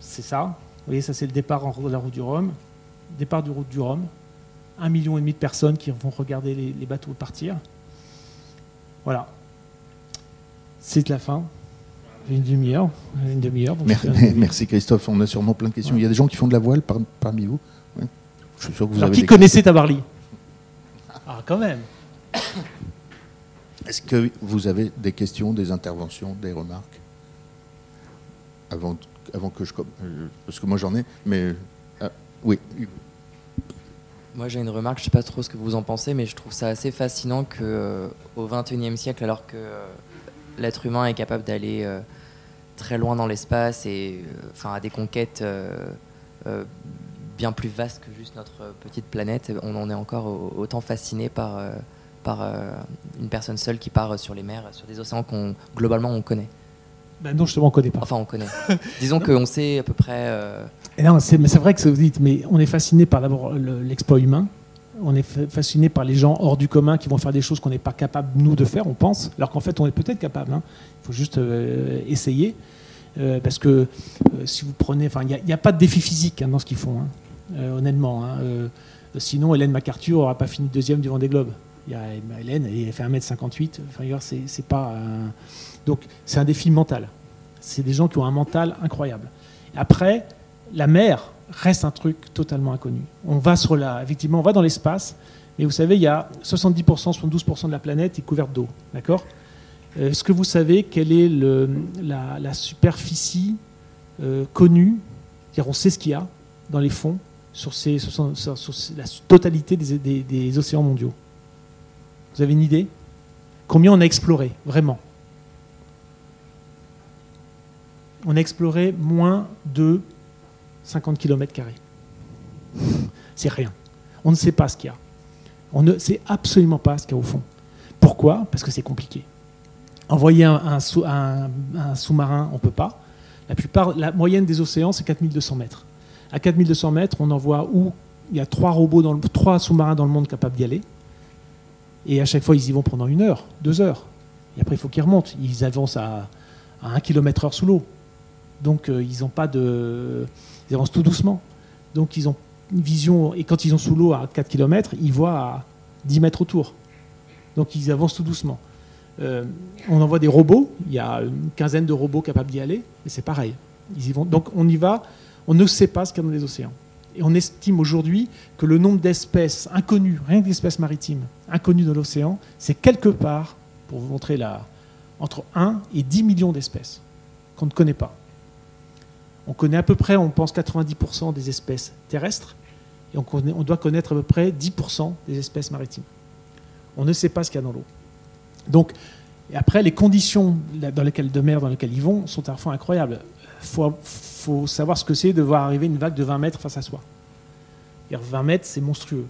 c'est ça. Vous voyez, ça c'est le départ de la route du Rhum. Départ du route du Rhum, un million et demi de personnes qui vont regarder les, bateaux partir. Voilà. C'est la fin. Une demi-heure. Une demi-heure. Merci, Christophe. On a sûrement plein de questions. Il y a des gens qui font de la voile parmi vous. Je suis sûr que vous Alors, qui connaissait Tabarly Ah, quand même. Est-ce que vous avez des questions, des interventions, des remarques avant, avant que je. Euh, parce que moi j'en ai, mais. Ah, oui. Moi, j'ai une remarque, je ne sais pas trop ce que vous en pensez, mais je trouve ça assez fascinant qu'au euh, au XXIe siècle, alors que euh, l'être humain est capable d'aller euh, très loin dans l'espace et enfin à des conquêtes bien plus vastes que juste notre petite planète, on en est encore autant fasciné par, par une personne seule qui part sur les mers, sur des océans qu'on globalement on connaît. Ben non, justement, on ne connaît pas. Enfin, on connaît. Disons qu'on sait à peu près. Euh... mais c'est vrai que vous dites, mais on est fasciné par l'exploit humain. On est fasciné par les gens hors du commun qui vont faire des choses qu'on n'est pas capable, nous, de faire, on pense. Alors qu'en fait, on est peut-être capable. Hein. Il faut juste euh, essayer. Euh, parce que euh, si vous prenez. Enfin, il n'y a, pas de défi physique hein, dans ce qu'ils font, hein. honnêtement. Sinon, Hélène MacArthur n'aura pas fini deuxième du Vendée Globe. Y a Hélène, elle fait 1m58. Enfin, c'est pas Donc, c'est un défi mental. C'est des gens qui ont un mental incroyable. Après, la mer reste un truc totalement inconnu. On va sur la, effectivement, on va dans l'espace, mais vous savez, il y a 70%, 72% de la planète est couverte d'eau. D'accord? Euh, Est-ce que vous savez quelle est la, superficie euh, connue? On sait ce qu'il y a dans les fonds sur, la totalité des, océans mondiaux. Vous avez une idée? Combien on a exploré, vraiment? On a exploré moins de 50 km. C'est rien. On ne sait pas ce qu'il y a. On ne sait absolument pas ce qu'il y a au fond. Pourquoi? Parce que c'est compliqué. Envoyer un, sous-marin, on ne peut pas. La, plupart, la moyenne des océans, c'est 4200 mètres. À 4200 mètres, on envoie où? Il y a trois robots, dans trois sous-marins dans le monde capables d'y aller. Et à chaque fois, ils y vont pendant une heure, deux heures. Et après, il faut qu'ils remontent. Ils avancent à, à 1 km/h sous l'eau. Donc, euh, ils n'ont pas de. Ils avancent tout doucement. Donc, ils ont une vision. Et quand ils sont sous l'eau à 4 km, ils voient à 10 mètres autour. Donc, ils avancent tout doucement. Euh, on envoie des robots. Il y a une quinzaine de robots capables d'y aller. Et c'est pareil. Ils y vont. Donc, on y va. On ne sait pas ce qu'il y a dans les océans. Et on estime aujourd'hui que le nombre d'espèces inconnues, rien que d'espèces maritimes, inconnues dans l'océan, c'est quelque part, pour vous montrer là, entre 1 et 10 millions d'espèces qu'on ne connaît pas. On connaît à peu près, on pense 90% des espèces terrestres, et on, doit connaître à peu près 10% des espèces maritimes. On ne sait pas ce qu'il y a dans l'eau. Donc, après, les conditions dans lesquelles, de mer dans lesquelles ils vont sont parfois incroyables. Il faut, savoir ce que c'est de voir arriver une vague de 20 mètres face à soi. 20 mètres, c'est monstrueux.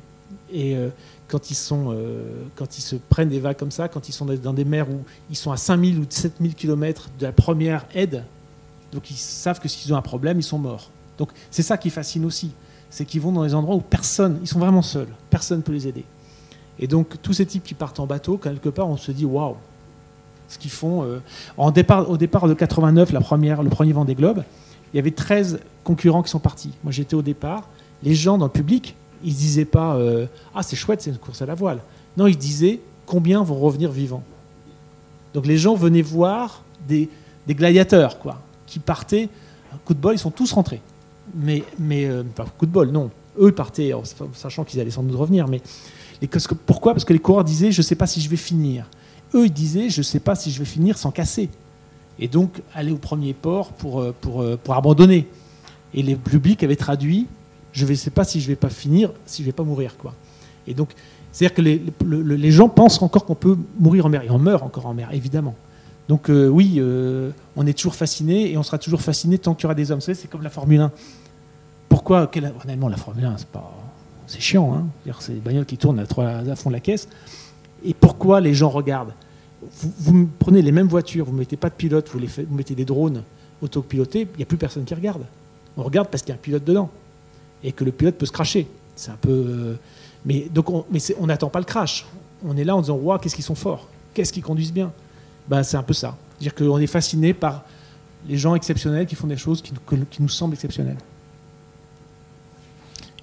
Et euh, quand, ils euh, quand ils se prennent des vagues comme ça, quand ils sont dans des mers où ils sont à 5000 ou 7000 km de la première aide, donc ils savent que s'ils ont un problème, ils sont morts. Donc c'est ça qui fascine aussi, c'est qu'ils vont dans des endroits où personne, ils sont vraiment seuls, personne ne peut les aider. Et donc tous ces types qui partent en bateau, quelque part, on se dit waouh, ce qu'ils font. Euh, au départ de 89, la première, le premier Vendée Globe, il y avait 13 concurrents qui sont partis. Moi j'étais au départ. Les gens dans le public, ils ne disaient pas euh, ah c'est chouette, c'est une course à la voile. Non, ils disaient combien vont revenir vivants? Donc les gens venaient voir des, des gladiateurs, quoi qui partaient, coup de bol, ils sont tous rentrés. Mais, mais euh, pas coup de bol, non. Eux partaient, sachant qu'ils allaient sans doute revenir. Mais pourquoi? Parce que les coureurs disaient, je ne sais pas si je vais finir. Eux, ils disaient, je ne sais pas si je vais finir sans casser. Et donc, aller au premier port pour, euh, pour, euh, pour abandonner. Et le public avait traduit, je ne sais pas si je vais pas finir, si je vais pas mourir. quoi. Et donc, c'est-à-dire que les, les gens pensent encore qu'on peut mourir en mer. Et on meurt encore en mer, évidemment. Donc euh, oui, euh, on est toujours fasciné et on sera toujours fasciné tant qu'il y aura des hommes. Vous savez, c'est comme la Formule 1. Pourquoi Honnêtement, la Formule 1, c'est pas, c'est chiant. Hein c'est des bagnoles qui tournent à, fond de la caisse. Et pourquoi les gens regardent? Vous, prenez les mêmes voitures, vous ne mettez pas de pilote, vous, les mettez des drones autopilotés, il n'y a plus personne qui regarde. On regarde parce qu'il y a un pilote dedans et que le pilote peut se cracher. C'est un peu. Euh, mais donc, on n'attend pas le crash. On est là en disant waouh, qu'est-ce qu'ils sont forts, qu'est-ce qu'ils conduisent bien? Bah, c'est un peu ça. C'est-à-dire qu'on est fasciné par les gens exceptionnels qui font des choses qui, qui, nous semblent exceptionnelles.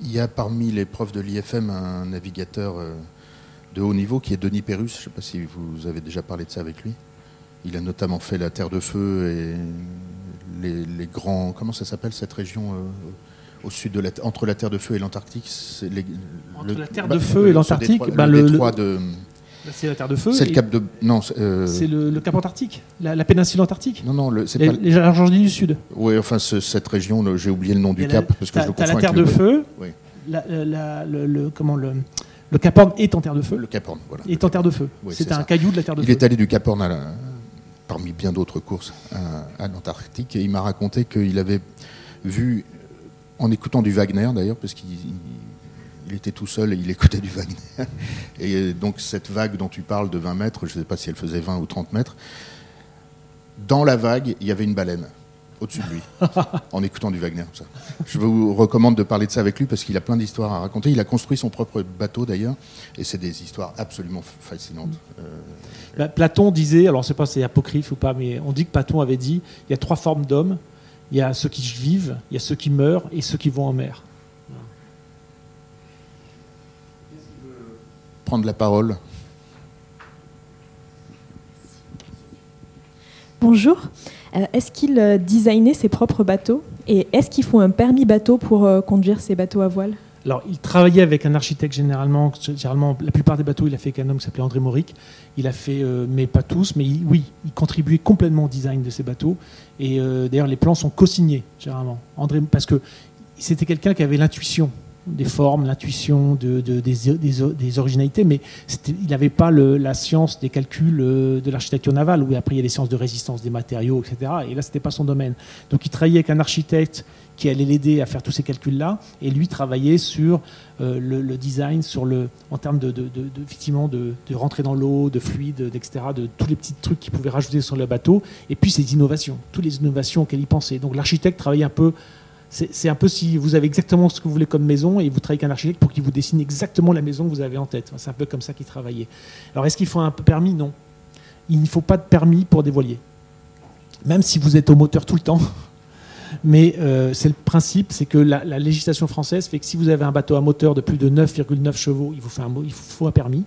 Il y a parmi les profs de l'IFM un navigateur euh, de haut niveau qui est Denis Pérus. Je ne sais pas si vous avez déjà parlé de ça avec lui. Il a notamment fait la Terre de Feu et les, grands. Comment ça s'appelle cette région euh, au sud de la, entre la Terre de Feu et l'Antarctique? Entre la Terre de bah, Feu et l'Antarctique, bah, le, détroit de c'est la Terre de Feu. C'est le cap de. Non. Euh, c'est le, cap antarctique, la, péninsule antarctique. Non, non, c'est pas. Les Argentines du Sud. Oui, enfin, cette région, j'ai oublié le nom du cap parce que je le la Terre de Feu. Oui. le, comment le. Le Cap Horn est en terre de feu. Le Cap Horn, voilà. Est en terre de feu. c'est un caillou de la terre de feu. Il est allé du Cap Horn parmi bien d'autres courses à, l'Antarctique et il m'a raconté qu'il avait vu, en écoutant du Wagner d'ailleurs, parce qu'il il était tout seul et il écoutait du Wagner. Et donc cette vague dont tu parles de 20 mètres, je ne sais pas si elle faisait 20 ou 30 mètres, dans la vague, il y avait une baleine au-dessus de lui, en écoutant du Wagner. Ça. Je vous recommande de parler de ça avec lui parce qu'il a plein d'histoires à raconter. Il a construit son propre bateau d'ailleurs, et c'est des histoires absolument fascinantes. Euh, bah, Platon disait, alors je ne sais pas si c'est apocryphe ou pas, mais on dit que Platon avait dit il y a trois formes d'hommes. Il y a ceux qui vivent, il y a ceux qui meurent et ceux qui vont en mer. la parole. Bonjour. Euh, est-ce qu'il euh, designait ses propres bateaux Et est-ce qu'il faut un permis bateau pour euh, conduire ces bateaux à voile? Alors, il travaillait avec un architecte généralement. Généralement, la plupart des bateaux, il a fait qu'un homme qui s'appelait André Mauric. Il a fait, mais pas tous, mais oui, il contribuait complètement au design de ces bateaux. Et d'ailleurs, les plans sont co-signés, généralement. André, parce que c'était quelqu'un qui avait l'intuition des formes, l'intuition de, des, originalités, mais il n'avait pas la science des calculs euh, de l'architecture navale, où après il y a les sciences de résistance des matériaux, etc. Et là, ce n'était pas son domaine. Donc il travaillait avec un architecte qui allait l'aider à faire tous ces calculs-là, et lui travaillait sur euh, le, design, en termes de, effectivement de, rentrer dans l'eau, de fluide, etc., de tous les petits trucs qu'il pouvait rajouter sur le bateau, et puis ces innovations, toutes les innovations auxquelles il pensait. Donc l'architecte travaillait un peu c'est un peu si vous avez exactement ce que vous voulez comme maison et vous travaillez avec un architecte pour qu'il vous dessine exactement la maison que vous avez en tête. C'est un peu comme ça qu'il travaillait. Alors est-ce qu'il faut un permis? Non. Il ne faut pas de permis pour des voiliers. Même si vous êtes au moteur tout le temps. Mais euh, c'est le principe, c'est que la, législation française fait que si vous avez un bateau à moteur de plus de 9,9 chevaux, il vous, faut un permis.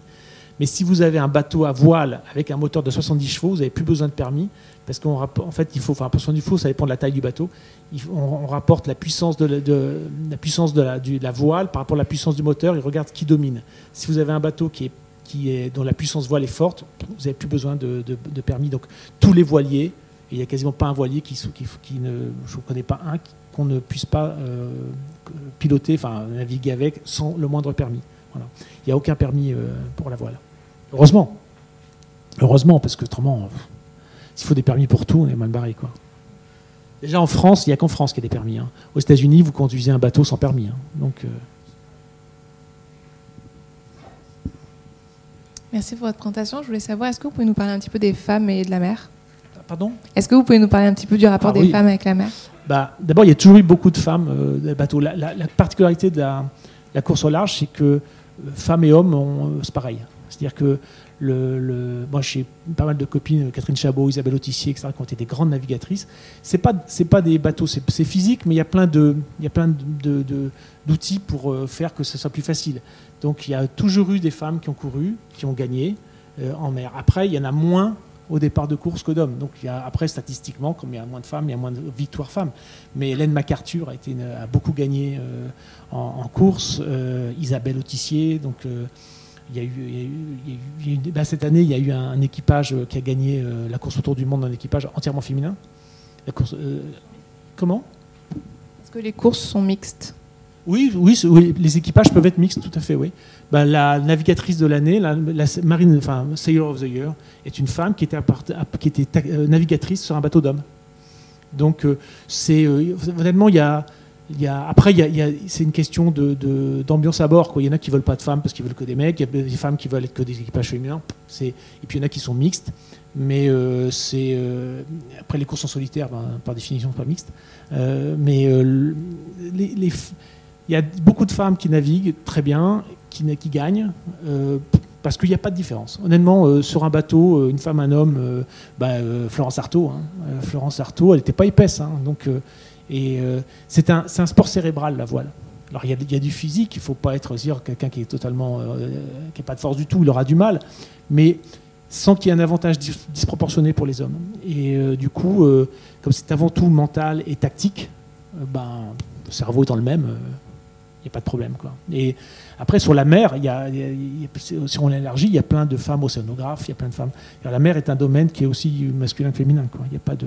Mais si vous avez un bateau à voile avec un moteur de 70 chevaux, vous n'avez plus besoin de permis parce qu'en en fait, il faut, enfin, du faux, ça dépend de la taille du bateau. on, rapporte la puissance de la, voile par rapport à la puissance du moteur. Il regarde qui domine. Si vous avez un bateau qui est, qui est dont la puissance voile est forte, vous n'avez plus besoin de, permis. Donc tous les voiliers, il n'y a quasiment pas un voilier qui, ne, je ne connais pas un qu'on ne puisse pas euh, piloter, enfin naviguer avec sans le moindre permis. Voilà. Il n'y a aucun permis euh, pour la voile. Heureusement. Heureusement, parce que autrement. S'il faut des permis pour tout, on est mal barré. Quoi. Déjà en France, il n'y a qu'en France qu'il y a des permis. Hein. Aux États-Unis, vous conduisez un bateau sans permis. Hein. Donc, euh, Merci pour votre présentation. Je voulais savoir, est-ce que vous pouvez nous parler un petit peu des femmes et de la mer? Pardon? Est-ce que vous pouvez nous parler un petit peu du rapport ah des femmes avec la mer? Bah, D'abord, il y a toujours eu beaucoup de femmes euh, dans les bateaux. La, particularité de la, course au large, c'est que euh, femmes et hommes, c'est pareil. C'est-à-dire que le, moi, j'ai pas mal de copines, Catherine Chabot, Isabelle Autissier, etc., qui ont été des grandes navigatrices. C'est pas, pas des bateaux, c'est, physique, mais il y a plein plein de, d'outils pour euh, faire que ce soit plus facile. Donc, il y a toujours eu des femmes qui ont couru, qui ont gagné euh, en mer. Après, il y en a moins au départ de course que d'hommes. Donc, après, statistiquement, comme il y a moins de femmes, il y a moins de victoires femmes. Mais Hélène MacArthur a, beaucoup gagné euh, en, course. Isabelle Autissier, donc cette année, il y a eu un, équipage euh, qui a gagné euh, la course autour du monde, un équipage entièrement féminin. La course, euh, comment? Est-ce que les courses sont mixtes? Oui, oui, les équipages peuvent être mixtes, tout à fait, oui. Bah, la navigatrice de l'année, la, marine, enfin, Sailor of the Year, est une femme qui était, était navigatrice sur un bateau d'hommes. Donc, c'est honnêtement, il y a après, c'est une question d'ambiance à bord. Il y en a qui veulent pas de femmes parce qu'ils veulent que des mecs. Il y a des femmes qui veulent être que des équipages féminins. Et puis il y en a qui sont mixtes. Mais euh, c'est euh, après les courses en solitaire, ben, par définition, pas mixtes. Euh, mais il y a beaucoup de femmes qui naviguent très bien, qui, gagnent. parce qu'il n'y a pas de différence. Honnêtement, sur un bateau, une femme, un homme, bah, Florence Artaud, hein. Florence Artaud, elle n'était pas épaisse. Hein. donc, euh, c'est un, sport cérébral, la voile. Alors il y, a, du physique, il ne faut pas être dire quelqu'un qui est totalement, euh, qui n'a pas de force du tout, il aura du mal, mais sans qu'il y ait un avantage disproportionné pour les hommes. Et euh, du coup, comme c'est avant tout mental et tactique, ben, le cerveau étant le même, n'y a pas de problème. Quoi. Et après, sur la mer, il y a, si on l'élargit, il y a plein de femmes océanographes, il y a plein de femmes. la mer est un domaine qui est aussi masculin que féminin. Quoi. Il y a pas de,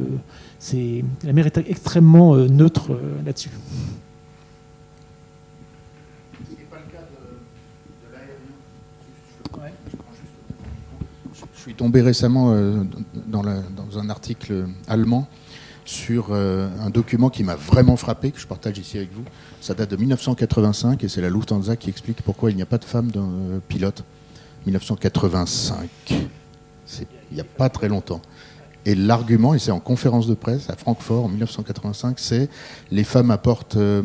c'est, la mer est extrêmement euh, neutre euh, là-dessus. Je suis tombé récemment euh, dans, dans, un article allemand sur un document qui m'a vraiment frappé, que je partage ici avec vous. Ça date de 1985 et c'est la Lufthansa qui explique pourquoi il n'y a pas de femmes dans, pilote. 1985. C'est il n'y a pas très longtemps. Et l'argument, et c'est en conférence de presse à Francfort en 1985, c'est les femmes apportent euh,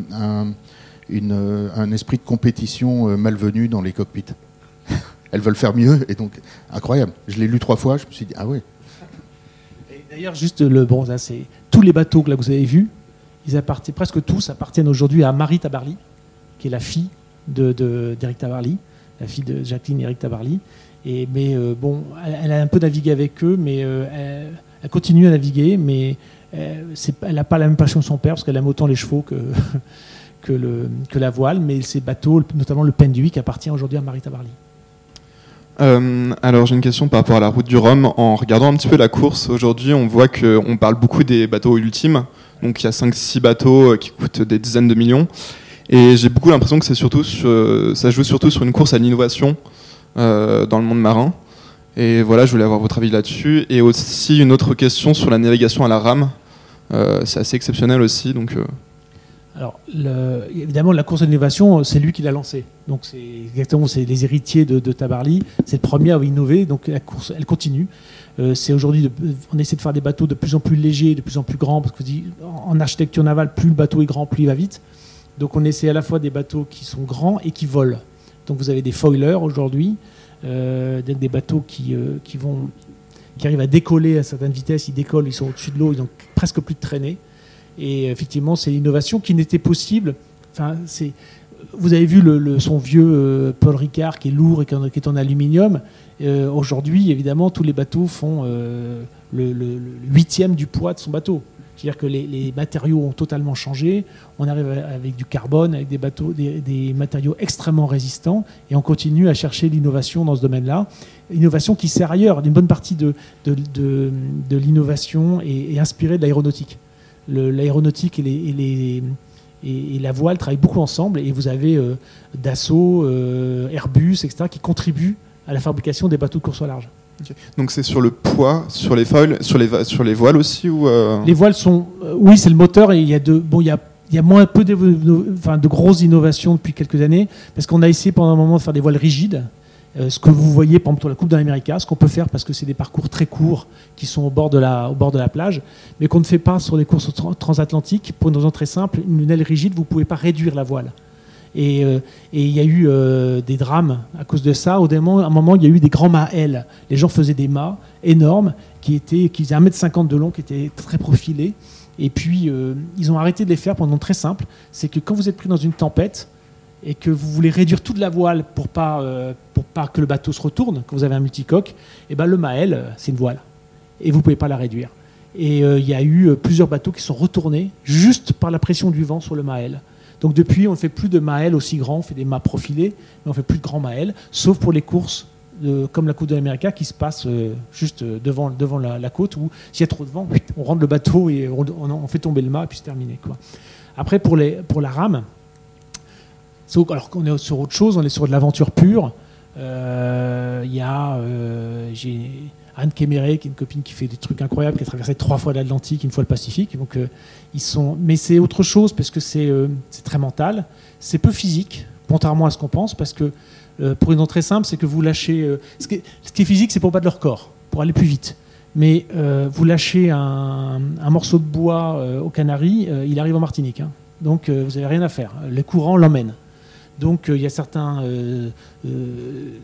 euh, un, esprit de compétition euh, malvenu dans les cockpits. Elles veulent faire mieux, et donc incroyable. Je l'ai lu trois fois, je me suis dit ah oui. D'ailleurs, juste le bon, c'est tous les bateaux que là vous avez vus, ils appartiennent presque tous appartiennent aujourd'hui à Marie Tabarly, qui est la fille de d'Eric Tabarly, la fille de Jacqueline et Eric Tabarly. Et mais bon, elle, a un peu navigué avec eux, mais elle, Elle continue à naviguer, mais euh, elle n'a pas la même passion que son père, parce qu'elle aime autant les chevaux que, que, le, que la voile. Mais ces bateaux, notamment le Penduic, appartient aujourd'hui à Marie Tabarly. Euh, alors j'ai une question par rapport à la route du Rhum. En regardant un petit peu la course aujourd'hui, on voit qu'on parle beaucoup des bateaux ultimes. Donc il y a 5-6 bateaux euh, qui coûtent des dizaines de millions. Et j'ai beaucoup l'impression que surtout sur- ça joue surtout sur une course à l'innovation euh, dans le monde marin. Et voilà, je voulais avoir votre avis là-dessus. Et aussi une autre question sur la navigation à la rame. Euh, c'est assez exceptionnel aussi. Donc euh, Alors, évidemment, la course à l'innovation, c'est lui qui l'a lancée. Donc, c'est exactement, c'est les héritiers de, de Tabarly. C'est le premier à innover. Donc, la course, elle continue. Euh, c'est aujourd'hui, on essaie de faire des bateaux de plus en plus légers, de plus en plus grands, parce que en architecture navale, plus le bateau est grand, plus il va vite. Donc, on essaie à la fois des bateaux qui sont grands et qui volent. Donc, vous avez des foilers aujourd'hui, euh, des bateaux qui, euh, qui vont, qui arrivent à décoller à certaines vitesses. Ils décollent, ils sont au-dessus de l'eau, ils ont presque plus de traînée. Et effectivement, c'est l'innovation qui n'était possible. Enfin, vous avez vu son vieux euh, Paul Ricard qui est lourd et qui, est en aluminium. Euh, Aujourd'hui, évidemment, tous les bateaux font euh, le, huitième du poids de son bateau. C'est-à-dire que les, matériaux ont totalement changé. On arrive avec du carbone, avec des bateaux, des, matériaux extrêmement résistants, et on continue à chercher l'innovation dans ce domaine-là. Innovation qui sert ailleurs. Une bonne partie de, l'innovation est, inspirée de l'aéronautique. L'aéronautique et, les- et- et la voile travaillent beaucoup ensemble, et vous avez euh, Dassault, euh, Airbus, etc., qui contribuent à la fabrication des bateaux de course au large. donc c'est sur le poids, sur les foils, sur les sur les voiles aussi ou euh, Les voiles sont, oui, c'est le moteur et il y a de, bon, il y a, il y a moins peu d'évo- enfin, de grosses innovations depuis quelques années parce qu'on a essayé pendant un moment de faire des voiles rigides. Euh, ce que vous voyez, par exemple, pour la Coupe d'Amérique, ce qu'on peut faire parce que c'est des parcours très courts qui sont au bord de la, de plage, mais qu'on ne fait pas sur les courses tra- transatlantiques pour une raison très simple. Une aile rigide, vous ne pouvez pas réduire la voile. Et euh, il y a eu euh, des drames à cause de ça. Au moment, à un moment, il y a eu des grands mâts L. Les gens faisaient des mâts énormes qui, étaient, qui faisaient 1m50 de long, qui étaient très profilés. Et puis, ils ont arrêté de les faire pendant très simple. C'est que quand vous êtes pris dans une tempête et que vous voulez réduire toute la voile pour pas, euh, pour pas que le bateau se retourne, quand vous avez un multicoque, et ben le Maël, euh, c'est une voile. Et vous pouvez pas la réduire. Et euh, il y a eu plusieurs bateaux qui sont retournés juste par la pression du vent sur le Maël. Donc depuis, on ne fait plus de Maël aussi grands, on fait des mâts profilés, mais on ne fait plus de grands Maël, sauf pour les courses comme la Coupe de l'Amérique qui se passe juste devant, devant la, côte où s'il y a trop de vent, on rentre le bateau et on fait tomber le mât et puis c'est terminé. Quoi. Après, pour, les, pour la rame, alors qu'on est sur autre chose, on est sur de l'aventure pure. Euh, Il y a euh, j'ai Anne Kéméré, qui est une copine qui fait des trucs incroyables, qui a traversé trois fois l'Atlantique, une fois le Pacifique. Donc, euh, ils sont, mais c'est autre chose parce que c'est très mental, c'est peu physique, contrairement à ce qu'on pense, parce que pour une raison très simple, c'est que vous lâchez. ce, qui est, physique, c'est pour battre leur corps, pour aller plus vite. Mais vous lâchez un, morceau de bois euh, aux Canaries, il arrive en Martinique. hein. Donc vous n'avez rien à faire. Les courants l'emmènent. Donc euh, il y a certains. euh, euh,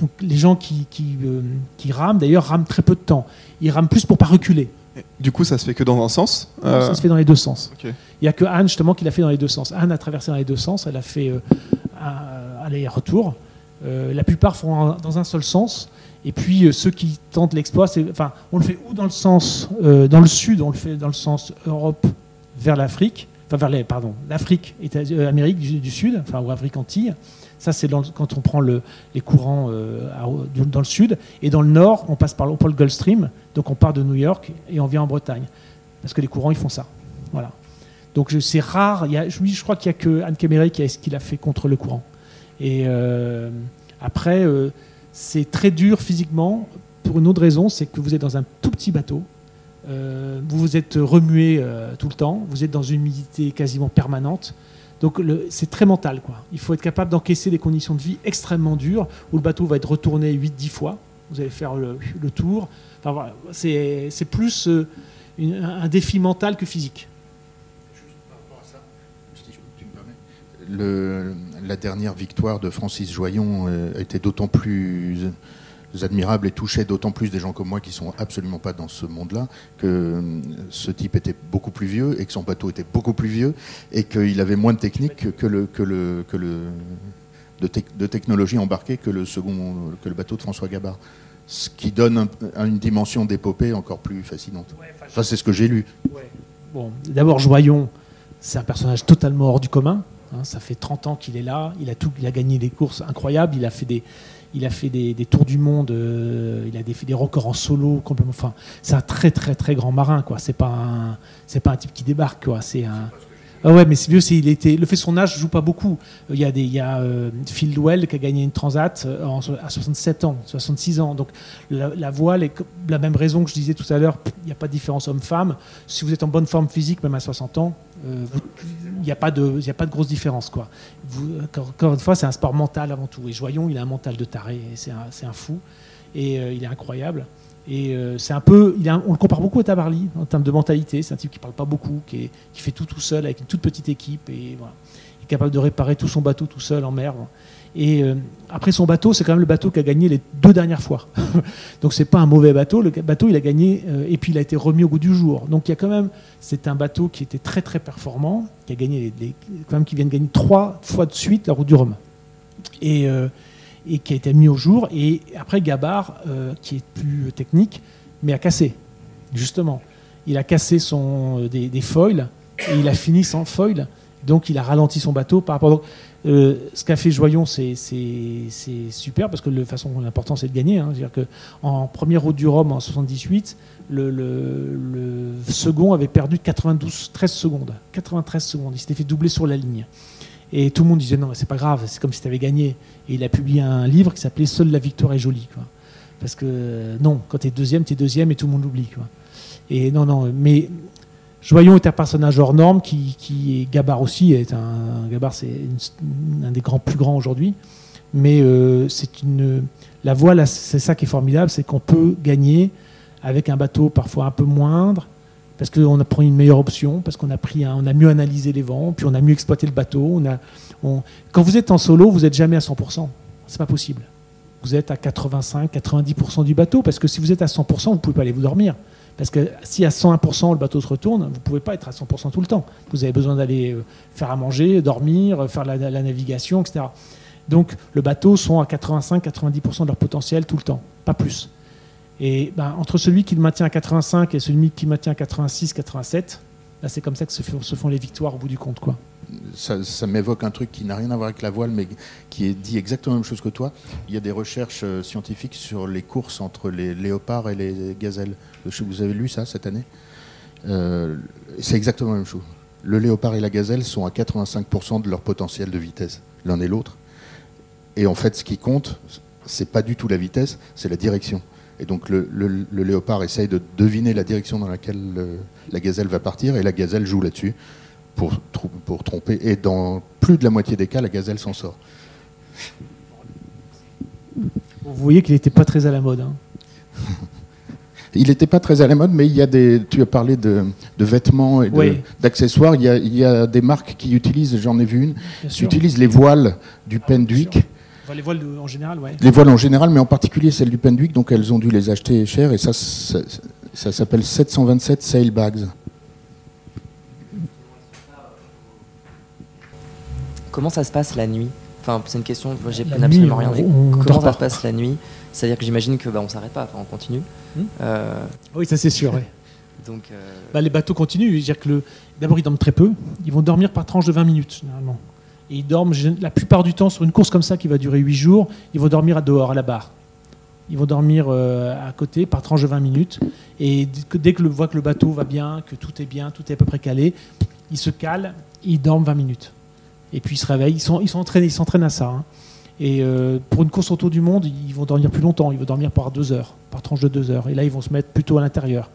donc, les gens qui, qui, qui rament, d'ailleurs, rament très peu de temps. Ils rament plus pour pas reculer. Du coup, ça se fait que dans un sens. Euh, Ça se fait dans les deux sens. Il n'y a que Anne, justement, qui l'a fait dans les deux sens. Anne a traversé dans les deux sens. Elle a fait euh, aller-retour. Euh, la plupart font dans un seul sens. Et puis, ceux qui tentent l'exploit, c'est, enfin, on le fait ou dans le sens, dans le sud, on le fait dans le sens Europe vers l'Afrique, enfin, vers pardon, l'Afrique, euh, Amérique du, Sud, enfin, ou Afrique Antilles. Ça, c'est quand on prend le- les courants euh, dans le sud. Et dans le nord, on passe par le, Gulf Stream. Donc, on part de New York et on vient en Bretagne. Parce que les courants, ils font ça. Voilà. Donc c'est rare. Je, crois qu'il n'y a que Anne qui a ce qu'il a fait contre le courant. Et euh, après, c'est très dur physiquement pour une autre raison, c'est que vous êtes dans un tout petit bateau. Euh, vous vous êtes remué euh, tout le temps. Vous êtes dans une humidité quasiment permanente. Donc c'est très mental. Il faut être capable d'encaisser des conditions de vie extrêmement dures où le bateau va être retourné 8-10 fois. Vous allez faire le, tour. Enfin, c'est, plus euh, un défi mental que physique. La dernière victoire de Francis Joyon était d'autant plus admirable et touchait d'autant plus des gens comme moi qui sont absolument pas dans ce monde-là que euh, ce type était beaucoup plus vieux et que son bateau était beaucoup plus vieux et qu'il avait moins de technique que le que le que le de, de technologie embarquée que le second que le bateau de François Gabard. ce qui donne un- une dimension d'épopée encore plus fascinante. Enfin, c'est ce que j'ai lu. Bon, d'abord, Joyon, c'est un personnage totalement hors du commun. hein. ça fait 30 ans qu'il est là. Il a, tout, il a gagné des courses incroyables. Il a fait des, il a fait des, tours du monde. euh, il a des, fait des records en solo. Enfin, c'est un très très très grand marin. quoi. C'est pas un, c'est pas un type qui débarque. quoi. C'est un. Ah ouais, mais c'est était. Le fait de son âge joue pas beaucoup. Il y a des, il y a euh, Phil Dwell qui a gagné une Transat euh, à 67 ans, 66 ans. Donc la, la voile est la même raison que je disais tout à l'heure. Il n'y a pas de différence homme-femme. Si vous êtes en bonne forme physique, même à 60 ans, il n'y a pas de, a pas de grosse différence quoi. Encore, une fois, c'est un sport mental avant tout. Et Joyon, il a un mental de taré. C'est un, un fou. Et euh, il est incroyable. Et euh, c'est un peu, on le compare beaucoup à Tabarly en termes de mentalité. C'est un type qui parle pas beaucoup, qui, qui fait tout tout seul avec une toute petite équipe et voilà. Il est capable de réparer tout son bateau tout seul en mer. Et euh, après son bateau, c'est quand même le bateau qui a gagné les deux dernières fois. Donc c'est pas un mauvais bateau. Le bateau, il a gagné euh, et puis il a été remis au goût du jour. Donc il y a quand même, c'est un bateau qui était très très performant, qui a gagné, quand même qui vient de gagner trois fois de suite la route du Rhum. Et euh, qui a été mis au jour. Et après, Gabard, qui est plus technique, mais a cassé, justement. Il a cassé son, des, des foils et il a fini sans foil. Donc, il a ralenti son bateau par rapport. euh, ce qu'a fait Joyon, c'est super parce que de façon, l'important c'est de gagner. hein. C'est-à-dire que en première route du Rhum en 78, le, second avait perdu 92, 13 secondes. 93 secondes. Il s'était fait doubler sur la ligne. Et tout le monde disait non, c'est pas grave, c'est comme si tu avais gagné. Et il a publié un livre qui s'appelait Seule la victoire est jolie. Quoi. Parce que non, quand tu es deuxième, tu es deuxième et tout le monde l'oublie. Et non, non, mais Joyon est un personnage hors norme qui, est Gabard aussi. Est un, c'est un des grands plus grands aujourd'hui. Mais euh, c'est une la voile, c'est ça qui est formidable, c'est qu'on peut gagner avec un bateau parfois un peu moindre, parce qu'on a pris une meilleure option, parce qu'on a pris, un- on a mieux analysé les vents, puis on a mieux exploité le bateau. Quand vous êtes en solo, vous n'êtes jamais à 100%. C'est pas possible. Vous êtes à 85-90% du bateau, parce que si vous êtes à 100%, vous pouvez pas aller vous dormir. Parce que si à 101% le bateau se retourne, vous pouvez pas être à 100% tout le temps. Vous avez besoin d'aller euh, faire à manger, dormir, faire la, navigation, etc. Donc le bateau sont à 85-90% de leur potentiel tout le temps, pas plus. Et ben, entre celui qui le maintient à 85 et celui qui le maintient à 86-87, là, c'est comme ça que se font, se font les victoires au bout du compte. Quoi. Ça, m'évoque un truc qui n'a rien à voir avec la voile, mais qui est dit exactement la même chose que toi. Il y a des recherches euh, scientifiques sur les courses entre les léopards et les gazelles. Vous avez lu ça cette année? Euh, C'est exactement la même chose. Le léopard et la gazelle sont à 85% de leur potentiel de vitesse, l'un et l'autre. Et en fait, ce qui compte, c'est pas du tout la vitesse, c'est la direction. Et donc le, léopard essaye de deviner la direction dans laquelle le- la gazelle va partir, et la gazelle joue là-dessus pour, tromper. Et dans plus de la moitié des cas, la gazelle s'en sort. Vous voyez qu'il n'était pas très à la mode. hein. Il n'était pas très à la mode, mais il y a des. Tu as parlé de, de vêtements et Oui. d'accessoires. Il, y a- il y a des marques qui utilisent, j'en ai vu une, Bien qui sûr. utilisent les voiles du Pendwick. Enfin, les voiles de- en général, ouais. Les voiles en général, mais en particulier celles du Pendwick, donc elles ont dû les acheter cher. Et ça, ça, ça s'appelle 727 Sailbags. Comment ça se passe la nuit Enfin, c'est une question, moi, j'ai absolument rien. on- dit. on Comment ça se passe la nuit C'est-à-dire que j'imagine que bah, on s'arrête pas, enfin, on continue. Hmm. Euh, Oui, ça c'est sûr. ouais. donc, euh, Bah, les bateaux continuent. C'est-à-dire que le- d'abord, ils dorment très peu. Ils vont dormir par tranche de 20 minutes, généralement. Et ils dorment la plupart du temps sur une course comme ça qui va durer 8 jours. Ils vont dormir à dehors, à la barre. Ils vont dormir euh, à côté par tranche de 20 minutes. Et dès que, le voit que le bateau va bien, que tout est bien, tout est à peu près calé, ils se calent et ils dorment 20 minutes. Et puis ils se réveillent. Ils sont, ils sont entraînés, ils s'entraînent à ça. hein. Et euh, pour une course autour du monde, ils vont dormir plus longtemps. Ils vont dormir par deux heures, par tranche de deux heures. Et là, ils vont se mettre plutôt à l'intérieur.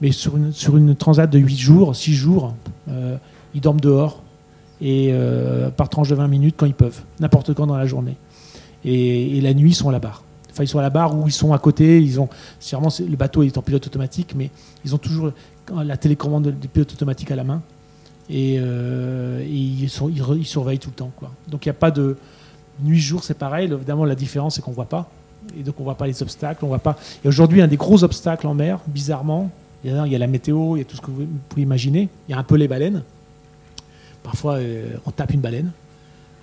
Mais sur une, sur une transat de 8 jours, 6 jours, euh, ils dorment dehors et euh, par tranche de 20 minutes quand ils peuvent, n'importe quand dans la journée. Et, la nuit, ils sont à la barre. Enfin, ils sont à la barre ou ils sont à côté. Ils ont, le bateau est en pilote automatique, mais ils ont toujours la télécommande du pilote automatique à la main. Et, euh, et ils, sont, ils, surveillent tout le temps. Quoi. Donc il n'y a pas de nuit-jour, c'est pareil. Évidemment, la différence, c'est qu'on ne voit pas. Et donc on ne voit pas les obstacles. On voit pas. Et aujourd'hui, un des gros obstacles en mer, bizarrement, il y, a, il y a la météo, il y a tout ce que vous pouvez imaginer. Il y a un peu les baleines. Parfois, euh, on tape une baleine.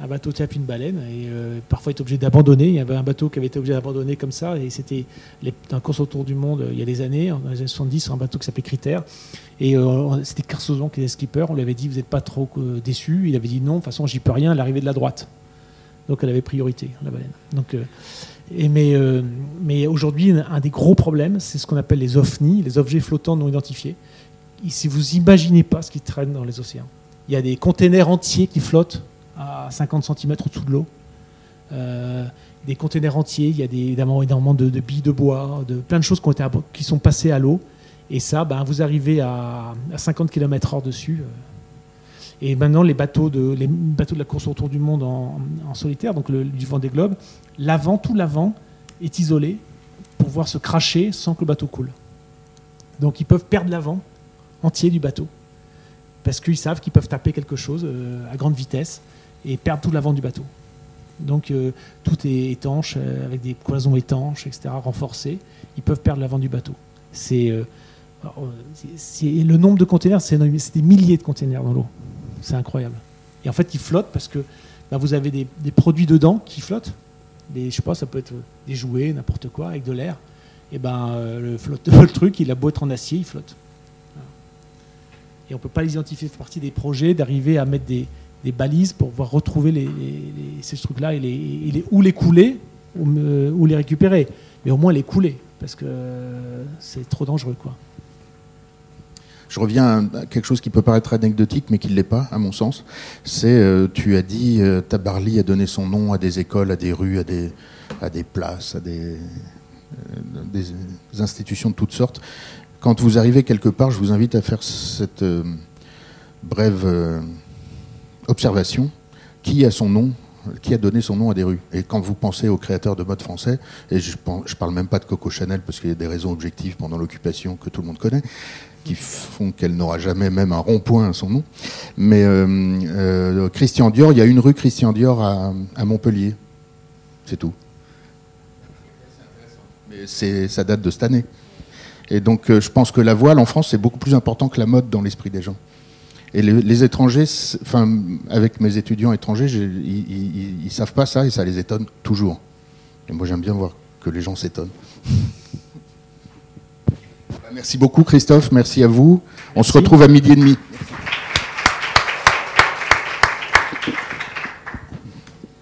Un bateau tape une baleine et euh, parfois est obligé d'abandonner. Il y avait un bateau qui avait été obligé d'abandonner comme ça et c'était un course autour du monde euh, il y a des années, en les années 70, un bateau qui s'appelait Critère. Et euh, c'était Carsozon qui était skipper. On lui avait dit Vous n'êtes pas trop déçu Il avait dit Non, de toute façon, j'y peux rien, l'arrivée de la droite. Donc elle avait priorité, la baleine. Donc, et mais mais aujourd'hui, un des gros problèmes, c'est ce qu'on appelle les OVNI, les objets flottants non identifiés. si vous imaginez pas ce qui traîne dans les océans, il y a des containers entiers qui flottent à 50 cm au-dessous de l'eau. Euh, des containers entiers, il y a évidemment énormément de, billes de bois, de plein de choses qui, ont été, qui sont passées à l'eau. Et ça, ben, vous arrivez à, 50 km/h dessus. Euh. Et maintenant, les bateaux de, les bateaux de la course autour du monde en, solitaire, donc du vent des globes, l'avant, tout l'avant est isolé pour pouvoir se cracher sans que le bateau coule. Donc ils peuvent perdre l'avant entier du bateau parce qu'ils savent qu'ils peuvent taper quelque chose euh, à grande vitesse et perdre tout l'avant du bateau. Donc euh, tout est étanche, euh, avec des cloisons étanches, etc., renforcées. Ils peuvent perdre l'avant du bateau. C'est le nombre de containers, c'est des milliers de containers dans l'eau. C'est incroyable. Et en fait, ils flottent parce que bah, vous avez des, produits dedans qui flottent. Des, je sais pas, ça peut être des jouets, n'importe quoi, avec de l'air. Et ben le, flotte, le truc, il a beau être en acier, il flotte et on ne peut pas les identifier. Fait partie des projets d'arriver à mettre des, balises pour pouvoir retrouver ces trucs-là et, les, ou les couler ou, les récupérer. Mais au moins les couler, parce que c'est trop dangereux. quoi. Je reviens à quelque chose qui peut paraître anecdotique, mais qui ne l'est pas, à mon sens. C'est, euh, tu as dit, euh, Tabarly a donné son nom à des écoles, à des rues, à des, des places, à des, euh, des institutions de toutes sortes. Quand vous arrivez quelque part, je vous invite à faire cette brève observation. Qui a donné son nom à des rues. Et quand vous pensez aux créateurs de mode français, et je ne parle même pas de Coco Chanel parce qu'il y a des raisons objectives pendant l'occupation que tout le monde connaît, qui font qu'elle n'aura jamais même un rond-point à son nom. Mais euh, Christian Dior, il y a une rue Christian Dior à, à Montpellier. C'est tout. Mais ça date de cette année. Et donc, euh, je pense que la voile en France, c'est beaucoup plus important que la mode dans l'esprit des gens. Et les, étrangers, enfin, avec mes étudiants étrangers, ils, ne savent pas ça et ça les étonne toujours. Et moi, j'aime bien voir que les gens s'étonnent. Merci beaucoup, Christophe. Merci à vous. On se retrouve à midi et demi.